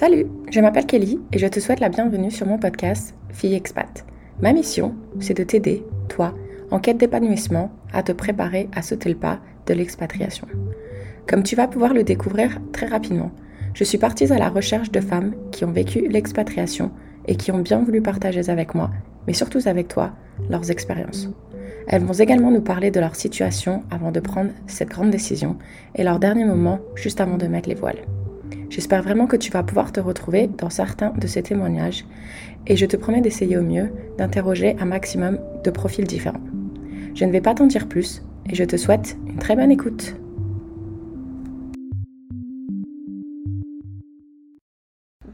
Salut, je m'appelle Kelly et je te souhaite la bienvenue sur mon podcast Fille Expat. Ma mission, c'est de t'aider, toi, en quête d'épanouissement, à te préparer à sauter le pas de l'expatriation. Comme tu vas pouvoir le découvrir très rapidement, je suis partie à la recherche de femmes qui ont vécu l'expatriation et qui ont bien voulu partager avec moi, mais surtout avec toi, leurs expériences. Elles vont également nous parler de leur situation avant de prendre cette grande décision et leur dernier moment juste avant de mettre les voiles. J'espère vraiment que tu vas pouvoir te retrouver dans certains de ces témoignages et je te promets d'essayer au mieux d'interroger un maximum de profils différents. Je ne vais pas t'en dire plus et je te souhaite une très bonne écoute.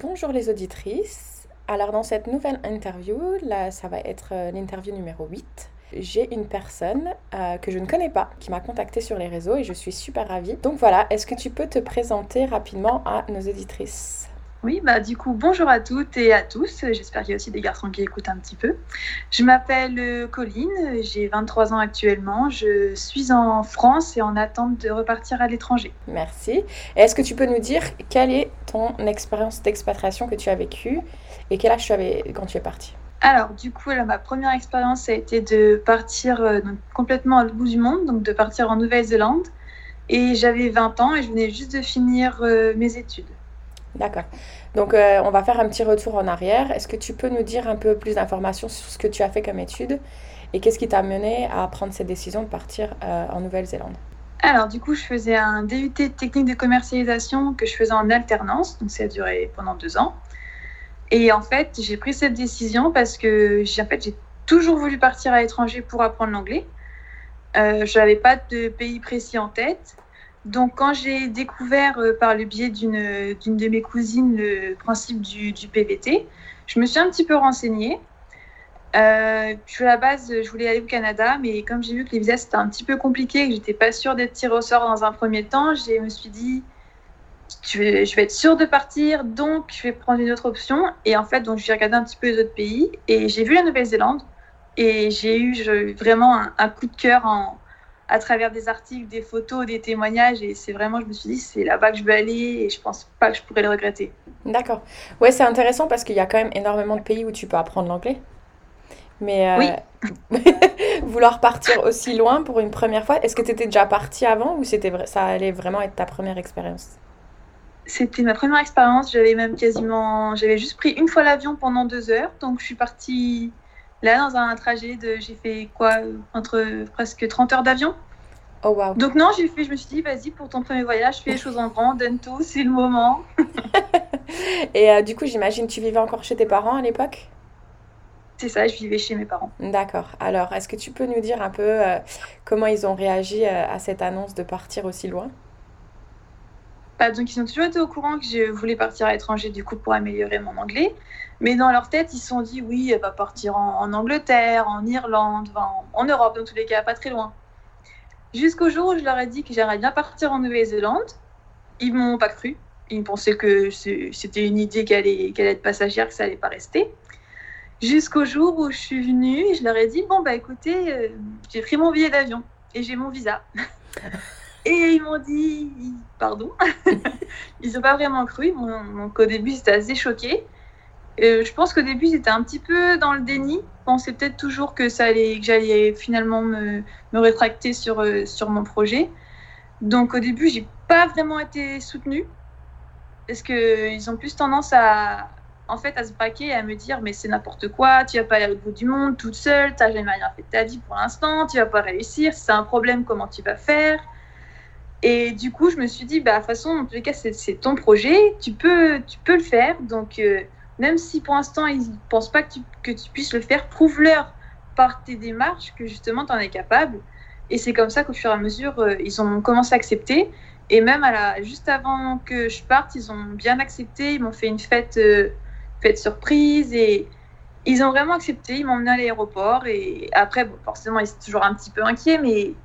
Bonjour les auditrices. Alors dans cette nouvelle interview, là ça va être euh, l'interview numéro 8 j'ai une personne euh, que je ne connais pas qui m'a contacté sur les réseaux et je suis super ravie. Donc voilà, est-ce que tu peux te présenter rapidement à nos auditrices? Oui, bah du coup, bonjour à toutes et à tous. J'espère qu'il y a aussi des garçons qui écoutent un petit peu. Je m'appelle euh, Colline, j'ai 23 ans actuellement. Je suis en France et en attente de repartir à l'étranger. Merci. Est-ce que tu peux nous dire quelle est ton expérience d'expatriation que tu as vécue et quel âge tu avais quand tu es partie? Alors, du coup, ma première expérience a été de partir euh, complètement à l'autre bout du monde, donc de partir en Nouvelle-Zélande. Et j'avais 20 ans et je venais juste de finir euh, mes études. D'accord. Donc, euh, on va faire un petit retour en arrière. Est-ce que tu peux nous dire un peu plus d'informations sur ce que tu as fait comme études et qu'est-ce qui t'a mené à prendre cette décision de partir en Nouvelle-Zélande? Alors du coup, je faisais un DUT technique de commercialisation que je faisais en alternance, donc ça a duré pendant deux ans. Et en fait, j'ai pris cette décision parce que j'ai en fait, toujours voulu partir à l'étranger pour apprendre l'anglais. Euh, je n'avais pas de pays précis en tête. Donc, quand j'ai découvert euh, par le biais d'une de mes cousines le principe du, du, PVT, je me suis un petit peu renseignée. Euh, à la base, je voulais aller au Canada, mais comme j'ai vu que les visas c'était un petit peu compliqué que j'étais pas sûre d'être tirée au sort dans un premier temps, je me suis dit je vais, je vais être sûre de partir, donc je vais prendre une autre option. Et en fait, donc j'ai regardé un petit peu les autres pays et j'ai vu la Nouvelle-Zélande et j'ai eu vraiment un, coup de cœur en, à travers des articles, des photos, des témoignages. Et c'est vraiment, je me suis dit, c'est là-bas que je veux aller et je pense pas que je pourrais le regretter. D'accord. Ouais, c'est intéressant parce qu'il y a quand même énormément de pays où tu peux apprendre l'anglais. Mais euh, vouloir partir aussi loin pour une première fois, est-ce que tu étais déjà parti avant ou c'était ça allait vraiment être ta première expérience? C'était ma première expérience. J'avais même quasiment, j'avais juste pris une fois l'avion pendant deux heures. Donc je suis partie là dans un trajet de, j'ai fait quoi, entre presque 30 heures d'avion. Oh wow. Donc non, j'ai fait, je me suis dit, vas-y pour ton premier voyage, fais les choses en grand, donne tout, c'est le moment. Et euh, du coup, j'imagine tu vivais encore chez tes parents à l'époque? C'est ça, je vivais chez mes parents. D'accord. Alors, est-ce que tu peux nous dire un peu euh, comment ils ont réagi euh, à cette annonce de partir aussi loin? Donc ils ont toujours été au courant que je voulais partir à l'étranger du coup pour améliorer mon anglais. Mais dans leur tête, ils se sont dit oui, elle va partir en, Angleterre, en Irlande, en, Europe, dans tous les cas, pas très loin. Jusqu'au jour où je leur ai dit que j'aimerais bien partir en Nouvelle-Zélande. Ils m'ont pas cru. Ils pensaient que c'était une idée qui allait, être passagère, que ça allait pas rester. Jusqu'au jour où je suis venue je leur ai dit bon bah écoutez, euh, j'ai pris mon billet d'avion et j'ai mon visa. Et ils m'ont dit, pardon, ils n'ont pas vraiment cru. Donc au début, c'était assez choqué. je pense qu'au début, étaient un petit peu dans le déni. Ils pensaient peut-être toujours que, ça allait, que j'allais finalement me, rétracter sur, euh, sur mon projet. Donc au début, j'ai pas vraiment été soutenue. Parce qu'ils ont plus tendance à, en fait, à se braquer et à me dire mais c'est n'importe quoi, tu vas pas aller au bout du monde toute seule, tu n'as jamais rien fait de ta vie pour l'instant, tu vas pas réussir, si c'est un problème, comment tu vas faire? Et du coup, je me suis dit, bah, de toute façon, en tous les cas, c'est ton projet, tu peux, tu peux le faire. Donc, euh, même si pour l'instant, ils ne pensent pas que tu, puisses le faire, prouve-leur par tes démarches que justement, tu en es capable. Et c'est comme ça qu'au fur et à mesure, euh, ils ont commencé à accepter. Et même juste avant que je parte, ils ont bien accepté. Ils m'ont fait une fête, euh, fête surprise et ils ont vraiment accepté. Ils m'ont emmené à l'aéroport. Et après, forcément, ils étaient toujours un petit peu inquiets, mais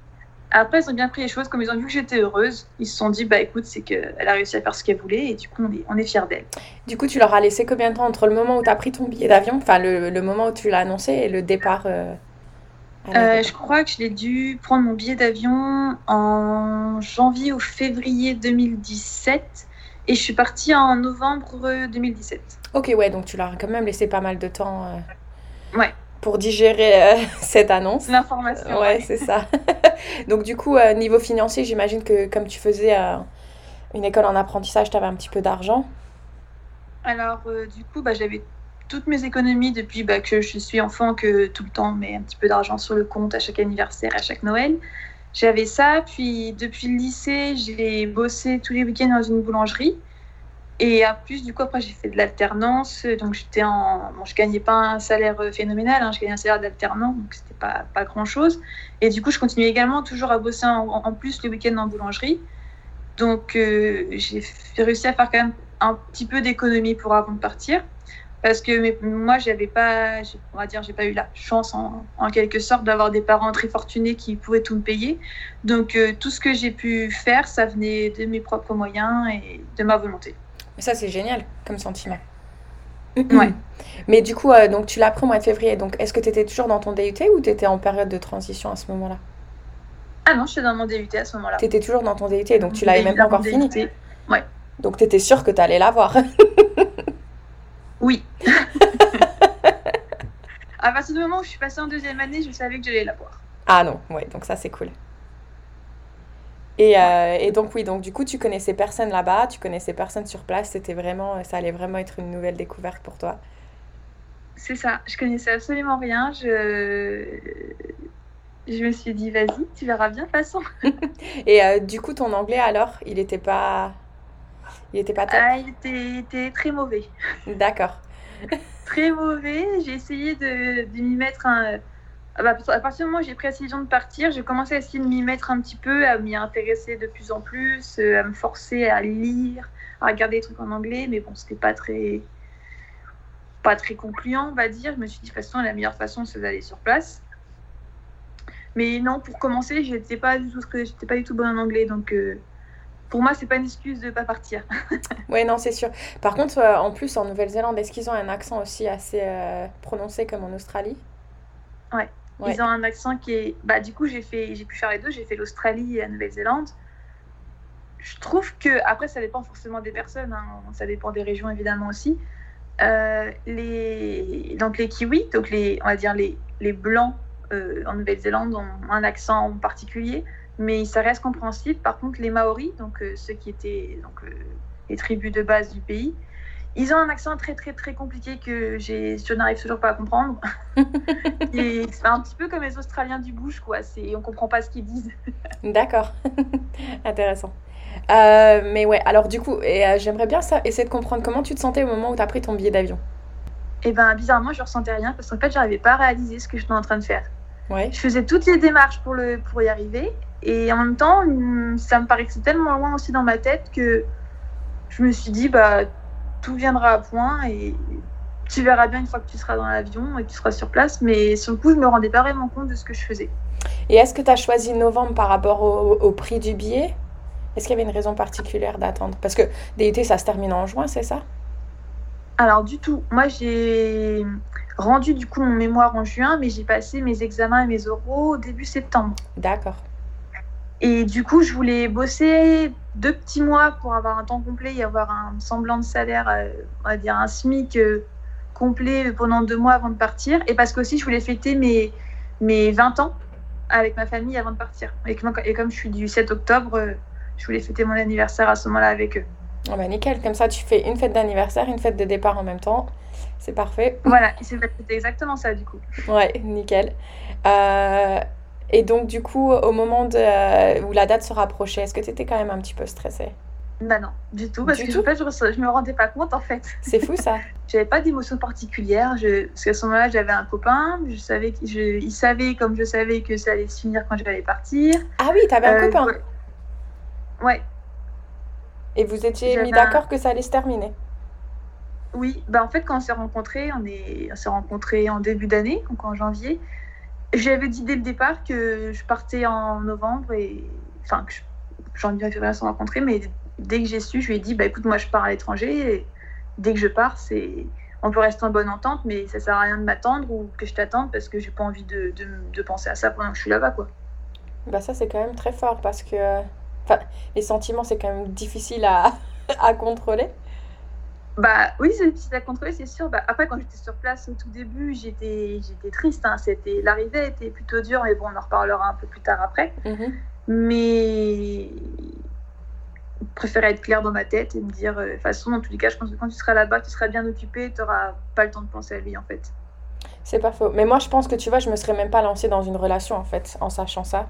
après, ils ont bien pris les choses, comme ils ont vu que j'étais heureuse, ils se sont dit, bah écoute, c'est qu'elle a réussi à faire ce qu'elle voulait, et du coup, on est, on est fiers d'elle. Du coup, tu leur as laissé combien de temps entre le moment où tu as pris ton billet d'avion, enfin le, le, moment où tu l'as annoncé, et le départ euh, euh, Je crois que je l'ai dû prendre mon billet d'avion en janvier ou février 2017, Et je suis partie en novembre 2017. Ok, ouais, donc tu l'as quand même laissé pas mal de temps. Euh, ouais. Pour digérer euh, cette annonce. L'information. Ouais, c'est ça. donc du coup, euh, niveau financier, j'imagine que comme tu faisais une école en apprentissage, tu avais un petit peu d'argent. Alors, du coup, bah, j'avais toutes mes économies depuis bah, que je suis enfant, que tout le temps, mais un petit peu d'argent sur le compte à chaque anniversaire, à chaque Noël. J'avais ça, puis depuis le lycée, j'ai bossé tous les week-ends dans une boulangerie. Et en plus, du coup, après, j'ai fait de l'alternance. Donc, j'étais en. Bon, je gagnais pas un salaire phénoménal, hein, je gagnais un salaire d'alternant, donc c'était pas, pas grand-chose. Et du coup, je continuais également toujours à bosser en, plus les week-ends en boulangerie. Donc, euh, j'ai réussi à faire quand même un petit peu d'économie pour avant de partir parce que moi j'avais pas on va dire j'ai pas eu la chance en, quelque sorte d'avoir des parents très fortunés qui pouvaient tout me payer donc euh, tout ce que j'ai pu faire ça venait de mes propres moyens et de ma volonté ça c'est génial comme sentiment. Ouais. Mais du coup euh, donc tu l'as appris au mois de février. Donc est-ce que tu étais toujours dans ton DUT ou tu étais en période de transition à ce moment-là? Ah non je suis dans mon DUT à ce moment-là. Tu étais toujours dans ton DUT donc tu l'avais même pas encore fini. Ouais. Donc tu étais sûre que tu allais l'avoir. Oui. à partir du moment où je suis passée en deuxième année, je savais que j'allais la voir. Ah non, ouais, donc ça c'est cool. Et, euh, et, donc oui, donc du coup tu connaissais personne là-bas, tu connaissais personne sur place, c'était vraiment, ça allait vraiment être une nouvelle découverte pour toi. C'est ça, je connaissais absolument rien, je, je me suis dit vas-y, tu verras bien de toute façon. et euh, du coup ton anglais alors, il n'était pas, il était pas top? Ah, il était, très mauvais. D'accord. très mauvais. J'ai essayé de, de m'y mettre un. Ah bah, à partir du moment où j'ai pris la décision de partir, j'ai commencé à essayer de m'y mettre un petit peu, à m'y intéresser de plus en plus, euh, à me forcer à lire, à regarder des trucs en anglais, mais bon, c'était pas très pas très concluant, on va dire. Je me suis dit, de toute façon, la meilleure façon, c'est d'aller sur place. Mais non, pour commencer, je n'étais pas du tout, pas du tout bonne en anglais, donc euh, pour moi, c'est pas une excuse de pas partir. oui, non, c'est sûr. Par contre, euh, en plus, en Nouvelle-Zélande, est-ce qu'ils ont un accent aussi assez euh, prononcé comme en Australie? Ouais. Ils ont un accent qui est. Bah, du coup, j'ai fait, pu faire les deux. J'ai fait l'Australie et la Nouvelle-Zélande. Je trouve que après, ça dépend forcément des personnes. Hein. Ça dépend des régions évidemment aussi. Euh, les donc les kiwis, donc les on va dire les les blancs en Nouvelle-Zélande ont un accent particulier mais ça reste compréhensible. Par contre, les Maoris, donc euh, ceux qui étaient donc, euh, les tribus de base du pays, ils ont un accent très très très compliqué que je n'arrive toujours pas à comprendre. et c'est un petit peu comme les Australiens du bush, quoi. C'est, on comprend pas ce qu'ils disent. D'accord, intéressant. Euh, mais ouais, alors du coup, et, j'aimerais bien ça, essayer de comprendre comment tu te sentais au moment où tu as pris ton billet d'avion. Et eh ben bizarrement, je ressentais rien parce qu'en fait, j'arrivais pas à réaliser ce que je suis en train de faire. Ouais. Je faisais toutes les démarches pour, le, pour y arriver et en même temps, ça me paraissait tellement loin aussi dans ma tête que je me suis dit, bah, tout viendra à point et tu verras bien une fois que tu seras dans l'avion et que tu seras sur place. Mais sur le coup, je me rendais pas vraiment compte de ce que je faisais. Et est-ce que tu as choisi novembre par rapport au, prix du billet? Est-ce qu'il y avait une raison particulière d'attendre? Parce que DUT, ça se termine en juin, c'est ça? Alors, du tout. Moi, j'ai rendu du coup mon mémoire en juin, mais j'ai passé mes examens et mes oraux au début septembre. D'accord. Et du coup, je voulais bosser deux petits mois pour avoir un temps complet et avoir un semblant de salaire, euh, on va dire un SMIC euh, complet pendant deux mois avant de partir. Et parce qu'aussi, je voulais fêter mes, mes 20 ans avec ma famille avant de partir. Et, comme je suis du 7 octobre, euh, je voulais fêter mon anniversaire à ce moment-là avec eux. Oh bah nickel, comme ça tu fais une fête d'anniversaire, une fête de départ en même temps. C'est parfait. Voilà, c'était exactement ça du coup. Ouais, nickel. Euh, et donc, du coup, au moment de, euh, où la date se rapprochait, est-ce que tu étais quand même un petit peu stressée? Bah non, du tout, parce que En fait, je, je me rendais pas compte en fait. C'est fou ça. j'avais pas d'émotion particulière, je, parce qu'à ce moment-là, j'avais un copain, je savais il savait comme je savais que ça allait se finir quand j'allais partir. Ah oui, t'avais un euh, copain? ouais. Et vous étiez mis d'accord que ça allait se terminer? Oui, bah en fait, quand on s'est rencontrés, on on s'est rencontrés en début d'année, donc en janvier. J'avais dit dès le départ que je partais en novembre et enfin que janvier et février se rencontrer, mais dès que j'ai su, je lui ai dit bah écoute moi je pars à l'étranger et dès que je pars c'est on peut rester en bonne entente, mais ça sert à rien de m'attendre ou que je t'attende parce que j'ai pas envie de, de, penser à ça pendant que je suis là-bas quoi. Bah ça c'est quand même très fort parce que les sentiments c'est quand même difficile à à contrôler bah oui, c'est difficile à contrôler, c'est sûr. Bah, après, quand j'étais sur place au tout début, j'étais, j'étais triste. Hein. C'était, l'arrivée était plutôt dure, mais bon, on en reparlera un peu plus tard après. Mhm. Mais je préférais être claire dans ma tête et me dire, euh, de toute façon, dans tous les cas, je pense que quand tu seras là-bas, tu seras bien occupé, tu n'auras pas le temps de penser à lui, en fait. C'est pas faux. Mais moi, je pense que tu vois, je me serais même pas lancée dans une relation, en fait, en sachant ça.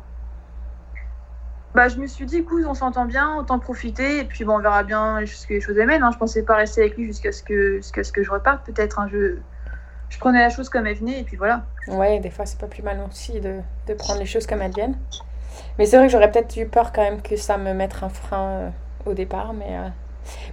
Bah, je me suis dit, écoute, on s'entend bien, autant profiter, et puis bon, on verra bien jusqu'à les choses mènent. Hein. Je pensais pas rester avec lui jusqu'à ce que, jusqu'à ce que je reparte, peut-être. Hein. Je, je prenais la chose comme elle venait, et puis voilà. Ouais, des fois, c'est pas plus mal aussi de, de prendre les choses comme elles viennent. Mais c'est vrai que j'aurais peut-être eu peur quand même que ça me mette un frein euh, au départ, mais, euh,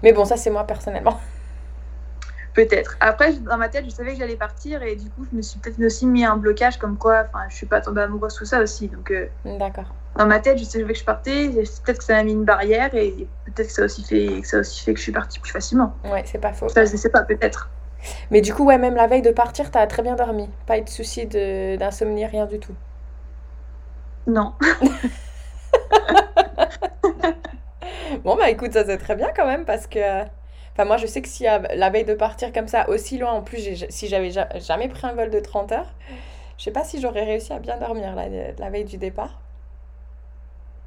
mais bon, ça, c'est moi personnellement. Peut-être. Après, dans ma tête, je savais que j'allais partir, et du coup, je me suis peut-être aussi mis un blocage comme quoi, enfin, je suis pas tombée amoureuse tout ça aussi, donc. Euh, D'accord dans ma tête, je savais que je partais. Peut-être que ça m'a mis une barrière et peut-être que ça a aussi fait que ça a aussi fait que je suis partie plus facilement. Ouais, c'est pas faux. Ça, je sais pas, peut-être. Mais du coup, ouais, même la veille de partir, t'as très bien dormi. Pas eu de soucis d'insomnie, rien du tout. Non. bon, bah écoute, ça c'est très bien quand même parce que. Enfin, moi, je sais que si la veille de partir comme ça, aussi loin, en plus, si j'avais jamais pris un vol de 30 heures, je sais pas si j'aurais réussi à bien dormir la, la veille du départ.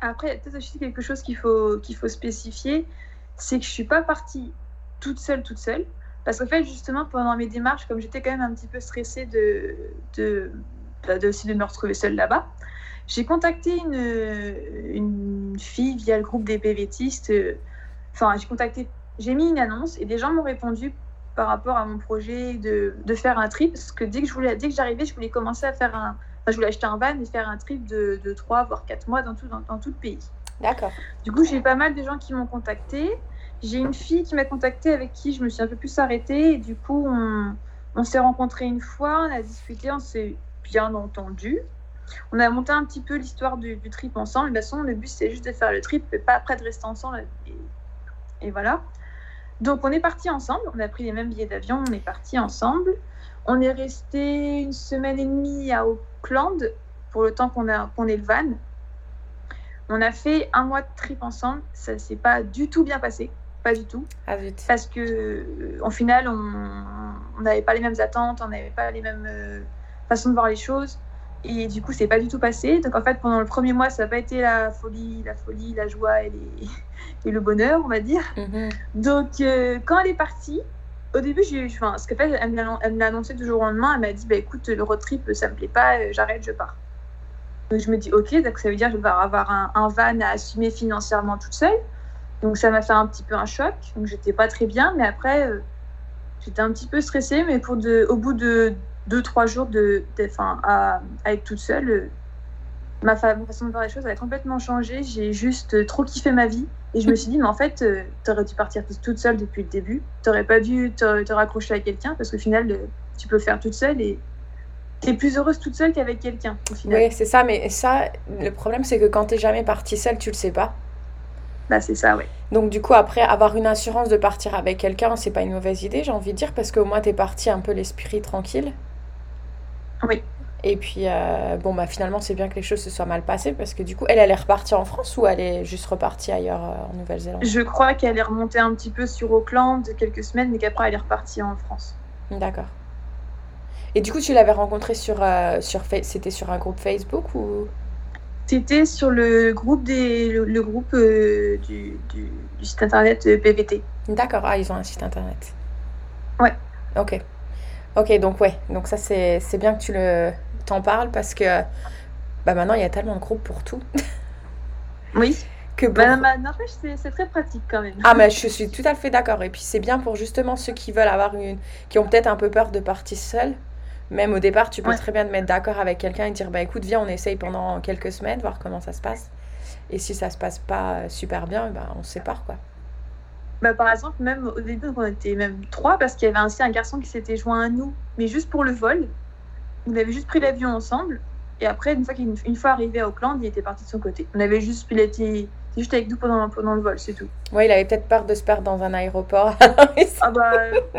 Après, il y a peut-être aussi quelque chose qu'il faut, qu'il faut spécifier, c'est que je suis pas partie toute seule, toute seule. Parce qu'en fait, justement, pendant mes démarches, comme j'étais quand même un petit peu stressée de, de, bah, de, de me retrouver seule là-bas, j'ai contacté une, une fille via le groupe des PVTistes. Enfin, j'ai contacté, j'ai mis une annonce et des gens m'ont répondu par rapport à mon projet de, de, faire un trip. Parce que dès que je voulais, dès que j'arrivais, je voulais commencer à faire un, je voulais acheter un van et faire un trip de, de 3 voire 4 mois dans tout, dans, tout le pays. D'accord. Du coup, j'ai pas mal de gens qui m'ont contacté. J'ai une fille qui m'a contacté avec qui je me suis un peu plus arrêtée. Et du coup, on, on s'est rencontrés une fois, on a discuté, on s'est bien entendu. On a monté un petit peu l'histoire du, du, trip ensemble. De toute façon, le but, c'est juste de faire le trip et pas après de rester ensemble. Et, et voilà. Donc, on est parti ensemble. On a pris les mêmes billets d'avion. On est parti ensemble. On est resté une semaine et demie à Auckland pour le temps qu'on qu est le van. On a fait un mois de trip ensemble. Ça s'est pas du tout bien passé. Pas du tout. Ah, vite. Parce que, en final, on n'avait pas les mêmes attentes, on n'avait pas les mêmes euh, façons de voir les choses. Et du coup, c'est pas du tout passé. Donc, en fait, pendant le premier mois, ça n'a pas été la folie, la folie, la joie et, les... et le bonheur, on va dire. Mm -hmm. Donc, euh, quand elle est partie, au début, j'ai, enfin, ce qu'elle fait, elle me l'a annoncé du jour au lendemain. Elle m'a dit, bah, écoute, le road trip, ça me plaît pas, euh, j'arrête, je pars. Donc je me dis, ok, donc ça veut dire que je vais avoir un, van à assumer financièrement toute seule. Donc ça m'a fait un petit peu un choc. Donc j'étais pas très bien, mais après, euh, j'étais un petit peu stressée. Mais pour de, au bout de deux, trois jours de, de à, à, être toute seule, euh, ma, fa ma, façon de voir les choses a complètement changé. J'ai juste trop kiffé ma vie. Et je me suis dit, mais en fait, euh, tu aurais dû partir toute seule depuis le début. Tu n'aurais pas dû te, te raccrocher à quelqu'un parce qu'au final, euh, tu peux faire toute seule et tu es plus heureuse toute seule qu'avec quelqu'un. Oui, c'est ça. Mais ça, le problème, c'est que quand tu n'es jamais partie seule, tu le sais pas. Bah, c'est ça, oui. Donc, du coup, après, avoir une assurance de partir avec quelqu'un, c'est pas une mauvaise idée, j'ai envie de dire, parce qu'au moins, tu es partie un peu l'esprit tranquille. Oui. Et puis, euh, bon, bah, finalement, c'est bien que les choses se soient mal passées parce que du coup, elle, elle est repartie en France ou elle est juste repartie ailleurs euh, en Nouvelle-Zélande? Je crois qu'elle est remontée un petit peu sur Auckland quelques semaines, mais qu'après, elle est repartie en France. D'accord. Et du coup, tu l'avais rencontrée sur, euh, sur c'était sur un groupe Facebook ou? C'était sur le groupe, des, le, le groupe euh, du, du, du, site internet PVT. D'accord, ah, ils ont un site internet. Ouais. Ok. Ok, donc ouais, donc ça c'est bien que tu le t'en parles parce que bah maintenant il y a tellement de groupes pour tout. Oui. Que pour... bah, bah, n'empêche, c'est très pratique quand même. Ah, mais je suis tout à fait d'accord. Et puis c'est bien pour justement ceux qui veulent avoir une. qui ont peut-être un peu peur de partir seul. Même au départ, tu peux ouais. très bien te mettre d'accord avec quelqu'un et dire bah écoute, viens, on essaye pendant quelques semaines, voir comment ça se passe. Et si ça se passe pas super bien, bah, on se sépare quoi. Bah, par exemple, même au début, on était même trois parce qu'il y avait aussi un garçon qui s'était joint à nous, mais juste pour le vol. On avait juste pris l'avion ensemble. Et après, une fois, une, une fois arrivé à Auckland, il était parti de son côté. On avait juste piloté, juste avec nous pendant, pendant le vol, c'est tout. Ouais, il avait peut-être peur de se perdre dans un aéroport. ah bah,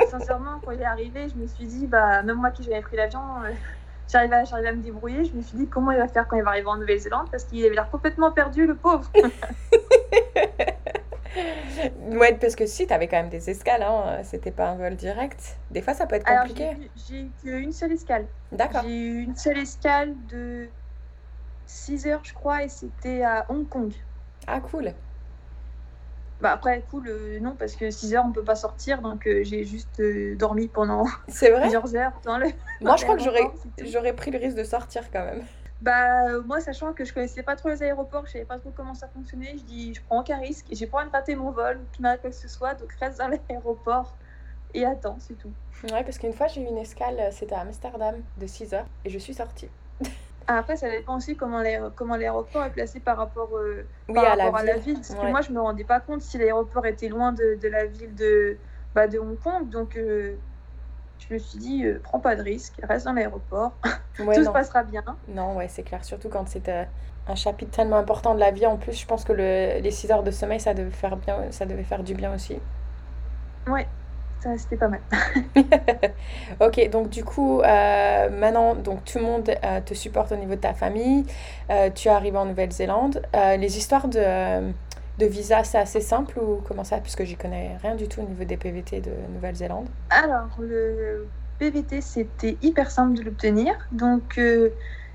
sincèrement, quand il est arrivé, je me suis dit, bah, même moi qui j'avais pris l'avion, euh, j'arrivais à, à me débrouiller. Je me suis dit, comment il va faire quand il va arriver en Nouvelle-Zélande? Parce qu'il avait l'air complètement perdu, le pauvre. ouais, parce que si, tu avais quand même des escales, hein. C'était pas un vol direct. Des fois, ça peut être Alors, compliqué. j'ai eu une seule escale. D'accord. J'ai eu une seule escale de 6 heures, je crois, et c'était à Hong Kong. Ah, cool. Bah après, cool, euh, non, parce que 6 heures, on peut pas sortir, donc euh, j'ai juste euh, dormi pendant vrai? plusieurs heures dans le Moi, je crois que j'aurais pris le risque de sortir quand même. Bah, moi, sachant que je connaissais pas trop les aéroports, je savais pas trop comment ça fonctionnait, je dis, je prends aucun risque, j'ai pas envie de rater mon vol, ou qu'il m'arrive quoi que ce soit, donc reste dans l'aéroport et attends, c'est tout. Ouais, parce qu'une fois, j'ai eu une escale, euh, c'était à Amsterdam de 6 heures et je suis sortie. Ah, Après, ça dépend aussi comment l'aé- comment l'aéroport est placé par rapport, euh, Oui, par à la rapport à la ville. Parce que moi, je me rendais pas compte si l'aéroport était loin de, de la ville de, bah, de Hong Kong. Donc, euh, je me suis dit, euh, prends pas de risque, reste dans l'aéroport, Ouais, tout se passera bien. Non, ouais, c'est clair. Surtout quand c'est euh, un chapitre tellement important de la vie. En plus, je pense que le, les 6 heures de sommeil, ça devait faire bien, ça devait faire du bien aussi. Ouais, ça, c'était pas mal. Ok, donc du coup, euh, maintenant, donc tout le monde te supporte au niveau de ta famille. Tu arrives en Nouvelle-Zélande. Les histoires de, de visa, c'est assez simple ou comment ça? Puisque j'y connais rien du tout au niveau des PVT de Nouvelle-Zélande? Alors, le PVT, c'était hyper simple de l'obtenir. Donc, euh,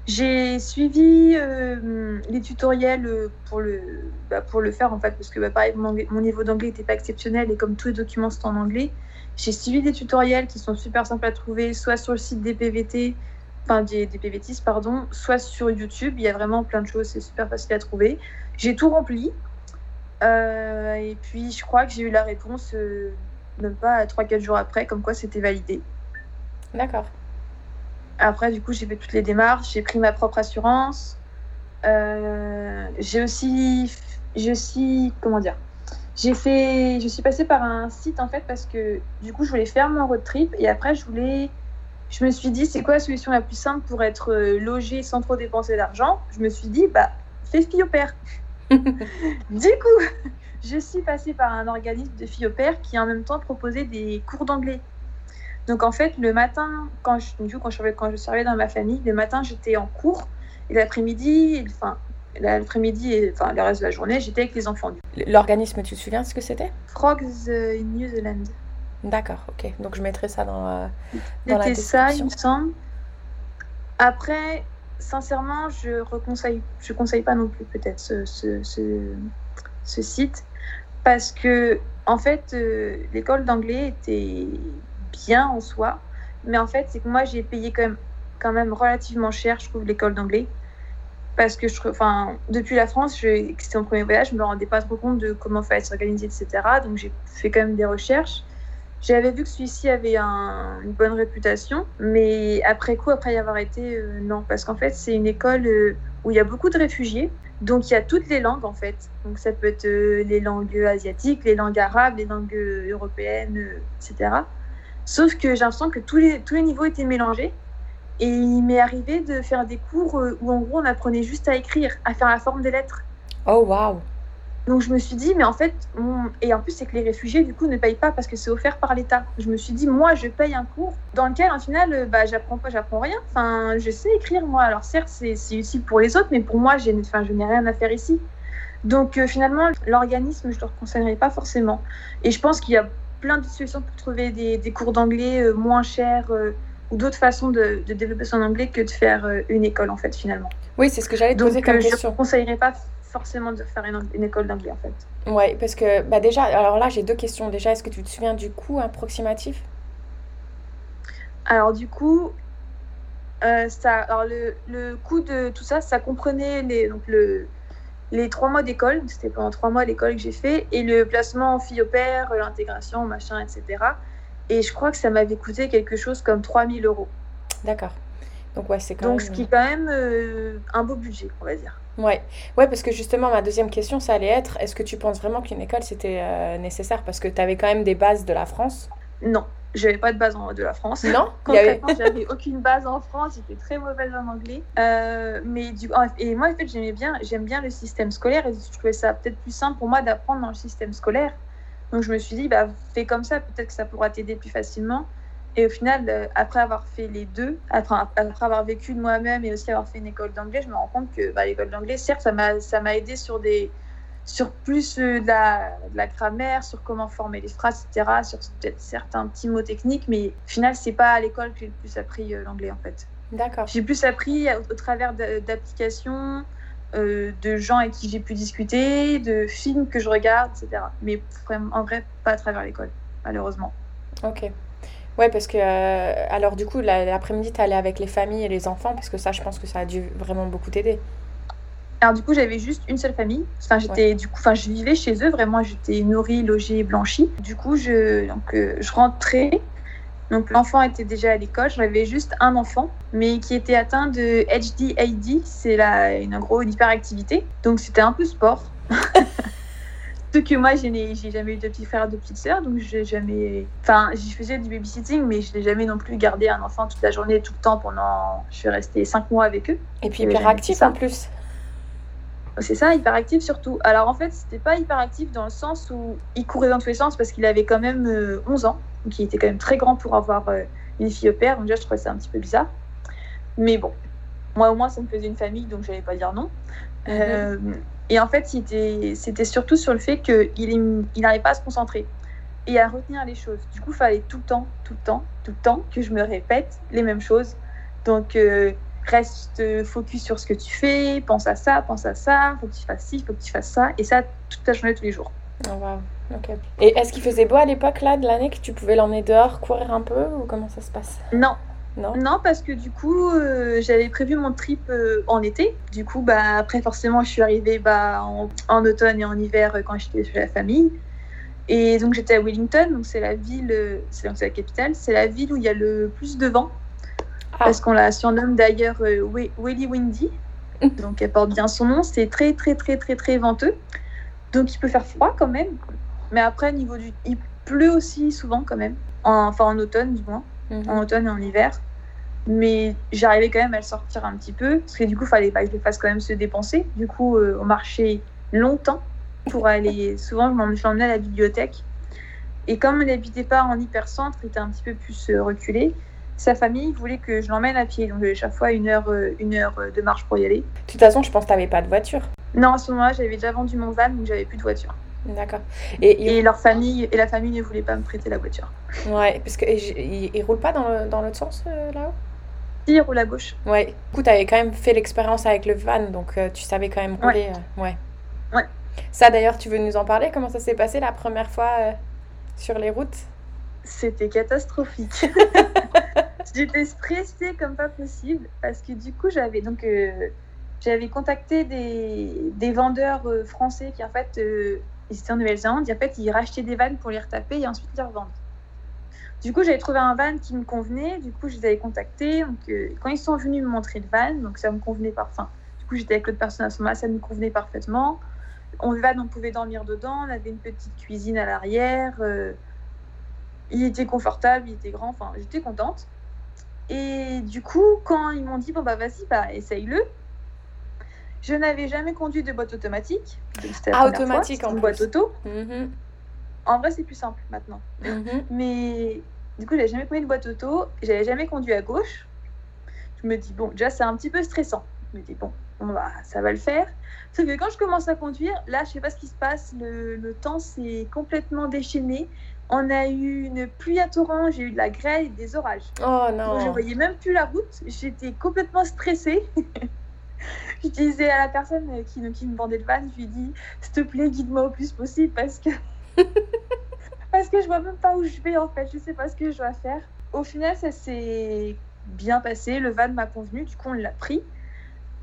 j'ai suivi euh, les tutoriels euh, pour le, bah, pour le faire, en fait, parce que, bah, pareil, mon, mon niveau d'anglais n'était pas exceptionnel et comme tous les documents sont en anglais, j'ai suivi des tutoriels qui sont super simples à trouver, soit sur le site des PVT, enfin des, des pardon, soit sur YouTube. Il y a vraiment plein de choses, c'est super facile à trouver. J'ai tout rempli. Euh, et puis, je crois que j'ai eu la réponse euh, même pas 3-4 jours après, comme quoi c'était validé. D'accord. Après, du coup, j'ai fait toutes les démarches, j'ai pris ma propre assurance. Euh, j'ai aussi, j'ai aussi, comment dire, j'ai fait, je suis passée par un site en fait parce que du coup, je voulais faire mon road trip et après, je voulais, je me suis dit, c'est quoi la solution la plus simple pour être euh, logé sans trop dépenser d'argent? Je me suis dit, bah, fais fille au père. Du coup, je suis passée par un organisme de filles au père qui en même temps proposait des cours d'anglais. Donc en fait, le matin, quand je, du coup, quand je, servais- quand je servais dans ma famille, le matin j'étais en cours et l'après-midi, enfin l'après-midi et enfin le reste de la journée, j'étais avec les enfants. L'organisme, tu te souviens ce que c'était? Frogs in New Zealand. D'accord, ok. Donc je mettrai ça dans, euh, dans la C'était ça, il description. me semble. Après, sincèrement, je reconseille, je conseille pas non plus peut-être ce, site parce que en fait, euh, l'école d'anglais était bien en soi, mais en fait, c'est que moi j'ai payé quand même, relativement cher, je trouve, l'école d'anglais. Parce que depuis la France, c'était mon premier voyage, je me rendais pas trop compte de comment fallait s'organiser, etc. Donc j'ai fait quand même des recherches. J'avais vu que celui-ci avait un- une bonne réputation, mais après coup, après y avoir été, euh, non, parce qu'en fait, c'est une école euh, où il y a beaucoup de réfugiés, donc il y a toutes les langues en fait. Donc ça peut être euh, les langues asiatiques, les langues arabes, les langues européennes, etc. Sauf que j'ai l'impression que tous les, tous les niveaux étaient mélangés. Et il m'est arrivé de faire des cours où en gros on apprenait juste à écrire, à faire la forme des lettres. Oh, waouh! Donc je me suis dit, mais en fait, et en plus c'est que les réfugiés du coup ne payent pas parce que c'est offert par l'État. Je me suis dit, moi je paye un cours dans lequel en final, euh, bah, j'apprends pas, j'apprends rien. Enfin, je sais écrire moi. Alors certes c'est utile pour les autres, mais pour moi, j'ai, je n'ai rien à faire ici. Donc euh, finalement, l'organisme, je ne le conseillerais pas forcément. Et je pense qu'il y a plein de solutions pour trouver des, des cours d'anglais euh, moins chers ou d'autres façons de, de développer son anglais que de faire une école en fait finalement. Oui, c'est ce que j'allais te poser comme euh, je ne question. conseillerais pas forcément de faire une, une école d'anglais en fait. Ouais, parce que bah déjà, alors là j'ai deux questions. Déjà, est-ce que tu te souviens du coût approximatif? Alors du coup, euh, ça, alors le, le coût de tout ça, ça comprenait les, donc le, les trois mois d'école, c'était pendant trois mois l'école que j'ai fait, et le placement en fille au père, l'intégration, machin, etc. Et je crois que ça m'avait coûté quelque chose comme 3000 euros. D'accord. Donc ouais, c'est quand Donc même... ce qui est quand même euh, un beau budget, on va dire. Ouais. Ouais, parce que justement, ma deuxième question, ça allait être, est-ce que tu penses vraiment qu'une école, c'était euh, nécessaire? Parce que tu avais quand même des bases de la France. Non, j'avais pas de base en, de la France. Non? Avait... J'avais aucune base en France, j'étais très mauvaise en anglais. Euh, mais du et moi, en fait, j'aimais bien, j'aime bien le système scolaire et je trouvais ça peut-être plus simple pour moi d'apprendre dans le système scolaire. Donc je me suis dit, bah, fais comme ça, peut-être que ça pourra t'aider plus facilement. Et au final, euh, après avoir fait les deux, après, après avoir vécu de moi-même et aussi avoir fait une école d'anglais, je me rends compte que bah, l'école d'anglais, certes, ça m'a ça m'a aidé sur des sur plus euh, de, la, de, la, grammaire, sur comment former les phrases, etc., sur peut-être certains petits mots techniques, mais au final, c'est pas à l'école que j'ai le plus appris euh, l'anglais en fait. D'accord. J'ai plus appris au, au travers d'applications, euh, de gens avec qui j'ai pu discuter, de films que je regarde, etc. Mais en vrai, pas à travers l'école, malheureusement. Ok. Ouais, parce que, euh, alors du coup, l'après-midi, tu allais avec les familles et les enfants, parce que ça, je pense que ça a dû vraiment beaucoup t'aider. Alors du coup, j'avais juste une seule famille. Enfin, j'étais du coup, enfin, je vivais chez eux. Vraiment, j'étais nourrie, logée, blanchie. Du coup, je donc euh, je rentrais. Donc l'enfant était déjà à l'école. J'avais juste un enfant, mais qui était atteint de HDAD. C'est la une en gros une hyperactivité. Donc c'était un peu sport. Que moi, je n'ai jamais eu de petit frère, de petite sœur, donc j'ai jamais. Enfin, j'y faisais du babysitting, mais je n'ai jamais non plus gardé un enfant toute la journée, tout le temps pendant. Je suis restée cinq mois avec eux. Et puis hyperactif en plus. C'est ça, hyperactif surtout. Alors en fait, c'était pas hyperactif dans le sens où il courait dans tous les sens parce qu'il avait quand même 11 ans, donc il était quand même très grand pour avoir euh, une fille au père. Donc déjà, je trouvais ça un petit peu bizarre. Mais bon, moi au moins, ça me faisait une famille, donc je n'allais pas dire non. Mm -hmm. Et en fait, c'était surtout sur le fait qu'il n'arrivait pas à se concentrer et à retenir les choses. Du coup, il fallait tout le temps, tout le temps, tout le temps que je me répète les mêmes choses. Donc, euh, reste focus sur ce que tu fais, pense à ça, pense à ça, faut que tu fasses ci, faut que tu fasses ça, et ça toute la journée, tous les jours. Oh, wow. ok. Et est-ce qu'il faisait beau à l'époque là de l'année que tu pouvais l'emmener dehors, courir un peu, ou comment ça se passe? Non, non, non, parce que du coup, euh, j'avais prévu mon trip euh, en été. Du coup, bah, après, forcément, je suis arrivée bah, en, en, automne et en hiver euh, quand j'étais chez la famille. Et donc, j'étais à Wellington, donc c'est la ville, c'est la capitale, c'est la ville où il y a le plus de vent. Ah. Parce qu'on la surnomme d'ailleurs Welly Windy. Donc, elle porte bien son nom. C'est très, très, très, très, très venteux. Donc, il peut faire froid quand même. Mais après, niveau du. Il pleut aussi souvent quand même. En, enfin, en automne, du moins. Mm -hmm. En automne et en hiver mais j'arrivais quand même à le sortir un petit peu parce que du coup il fallait pas que je le fasse quand même se dépenser. Du coup euh, on marchait longtemps pour aller souvent je m'emmenais à la bibliothèque. Et comme on n'habitait pas en hypercentre il était un petit peu plus euh, reculé sa famille voulait que je l'emmène à pied. Donc chaque fois une heure euh, une heure de marche pour y aller. De toute façon je pense que tu n'avais pas de voiture. Non à ce moment là j'avais déjà vendu mon van donc j'avais plus de voiture. D'accord. Et, et, leur famille et la famille ne voulait pas me prêter la voiture. Ouais, parce qu'ils ne roulent pas dans l'autre sens euh, là-haut? Il roule à gauche. Ouais. Du coup, tu avais quand même fait l'expérience avec le van, donc euh, tu savais quand même rouler. Ouais. Euh, ouais. ouais. Ça, d'ailleurs, tu veux nous en parler? Comment ça s'est passé la première fois euh, sur les routes? C'était catastrophique. J'étais stressée comme pas possible parce que du coup, j'avais donc euh, j'avais contacté des, des vendeurs français qui en fait ils étaient en Nouvelle-Zélande. Et en fait, ils rachetaient des vannes pour les retaper et ensuite les revendre. Du coup, j'avais trouvé un van qui me convenait. Du coup, je les avais contactés. Donc, euh, quand ils sont venus me montrer le van, donc ça me convenait parfaitement. Du coup, j'étais avec l'autre personne à ce moment-là, ça me convenait parfaitement. On le van, on pouvait dormir dedans. On avait une petite cuisine à l'arrière. Euh, il était confortable, il était grand. Enfin, j'étais contente. Et du coup, quand ils m'ont dit, bon, bah, vas-y, bah, essaye-le. Je n'avais jamais conduit de boîte automatique. Ah, automatique fois, en une boîte auto. Mm -hmm. En vrai, c'est plus simple maintenant. -hmm. Mais du coup, j'avais jamais conduit de boîte auto. J'avais jamais conduit à gauche. Je me dis, bon, déjà, c'est un petit peu stressant. Je me dis, bon, bon bah, ça va le faire. Sauf que quand je commence à conduire, là, je sais pas ce qui se passe. Le, le temps s'est complètement déchaîné. On a eu une pluie à torrent, j'ai eu de la grêle et des orages. Oh non. Donc, je voyais même plus la route. J'étais complètement stressée. je disais à la personne qui, qui me vendait le van, je lui dis, s'il te plaît, guide-moi au plus possible parce que parce que je vois même pas où je vais en fait, je sais pas ce que je dois faire. Au final, ça s'est bien passé, le van m'a convenu, du coup on l'a pris.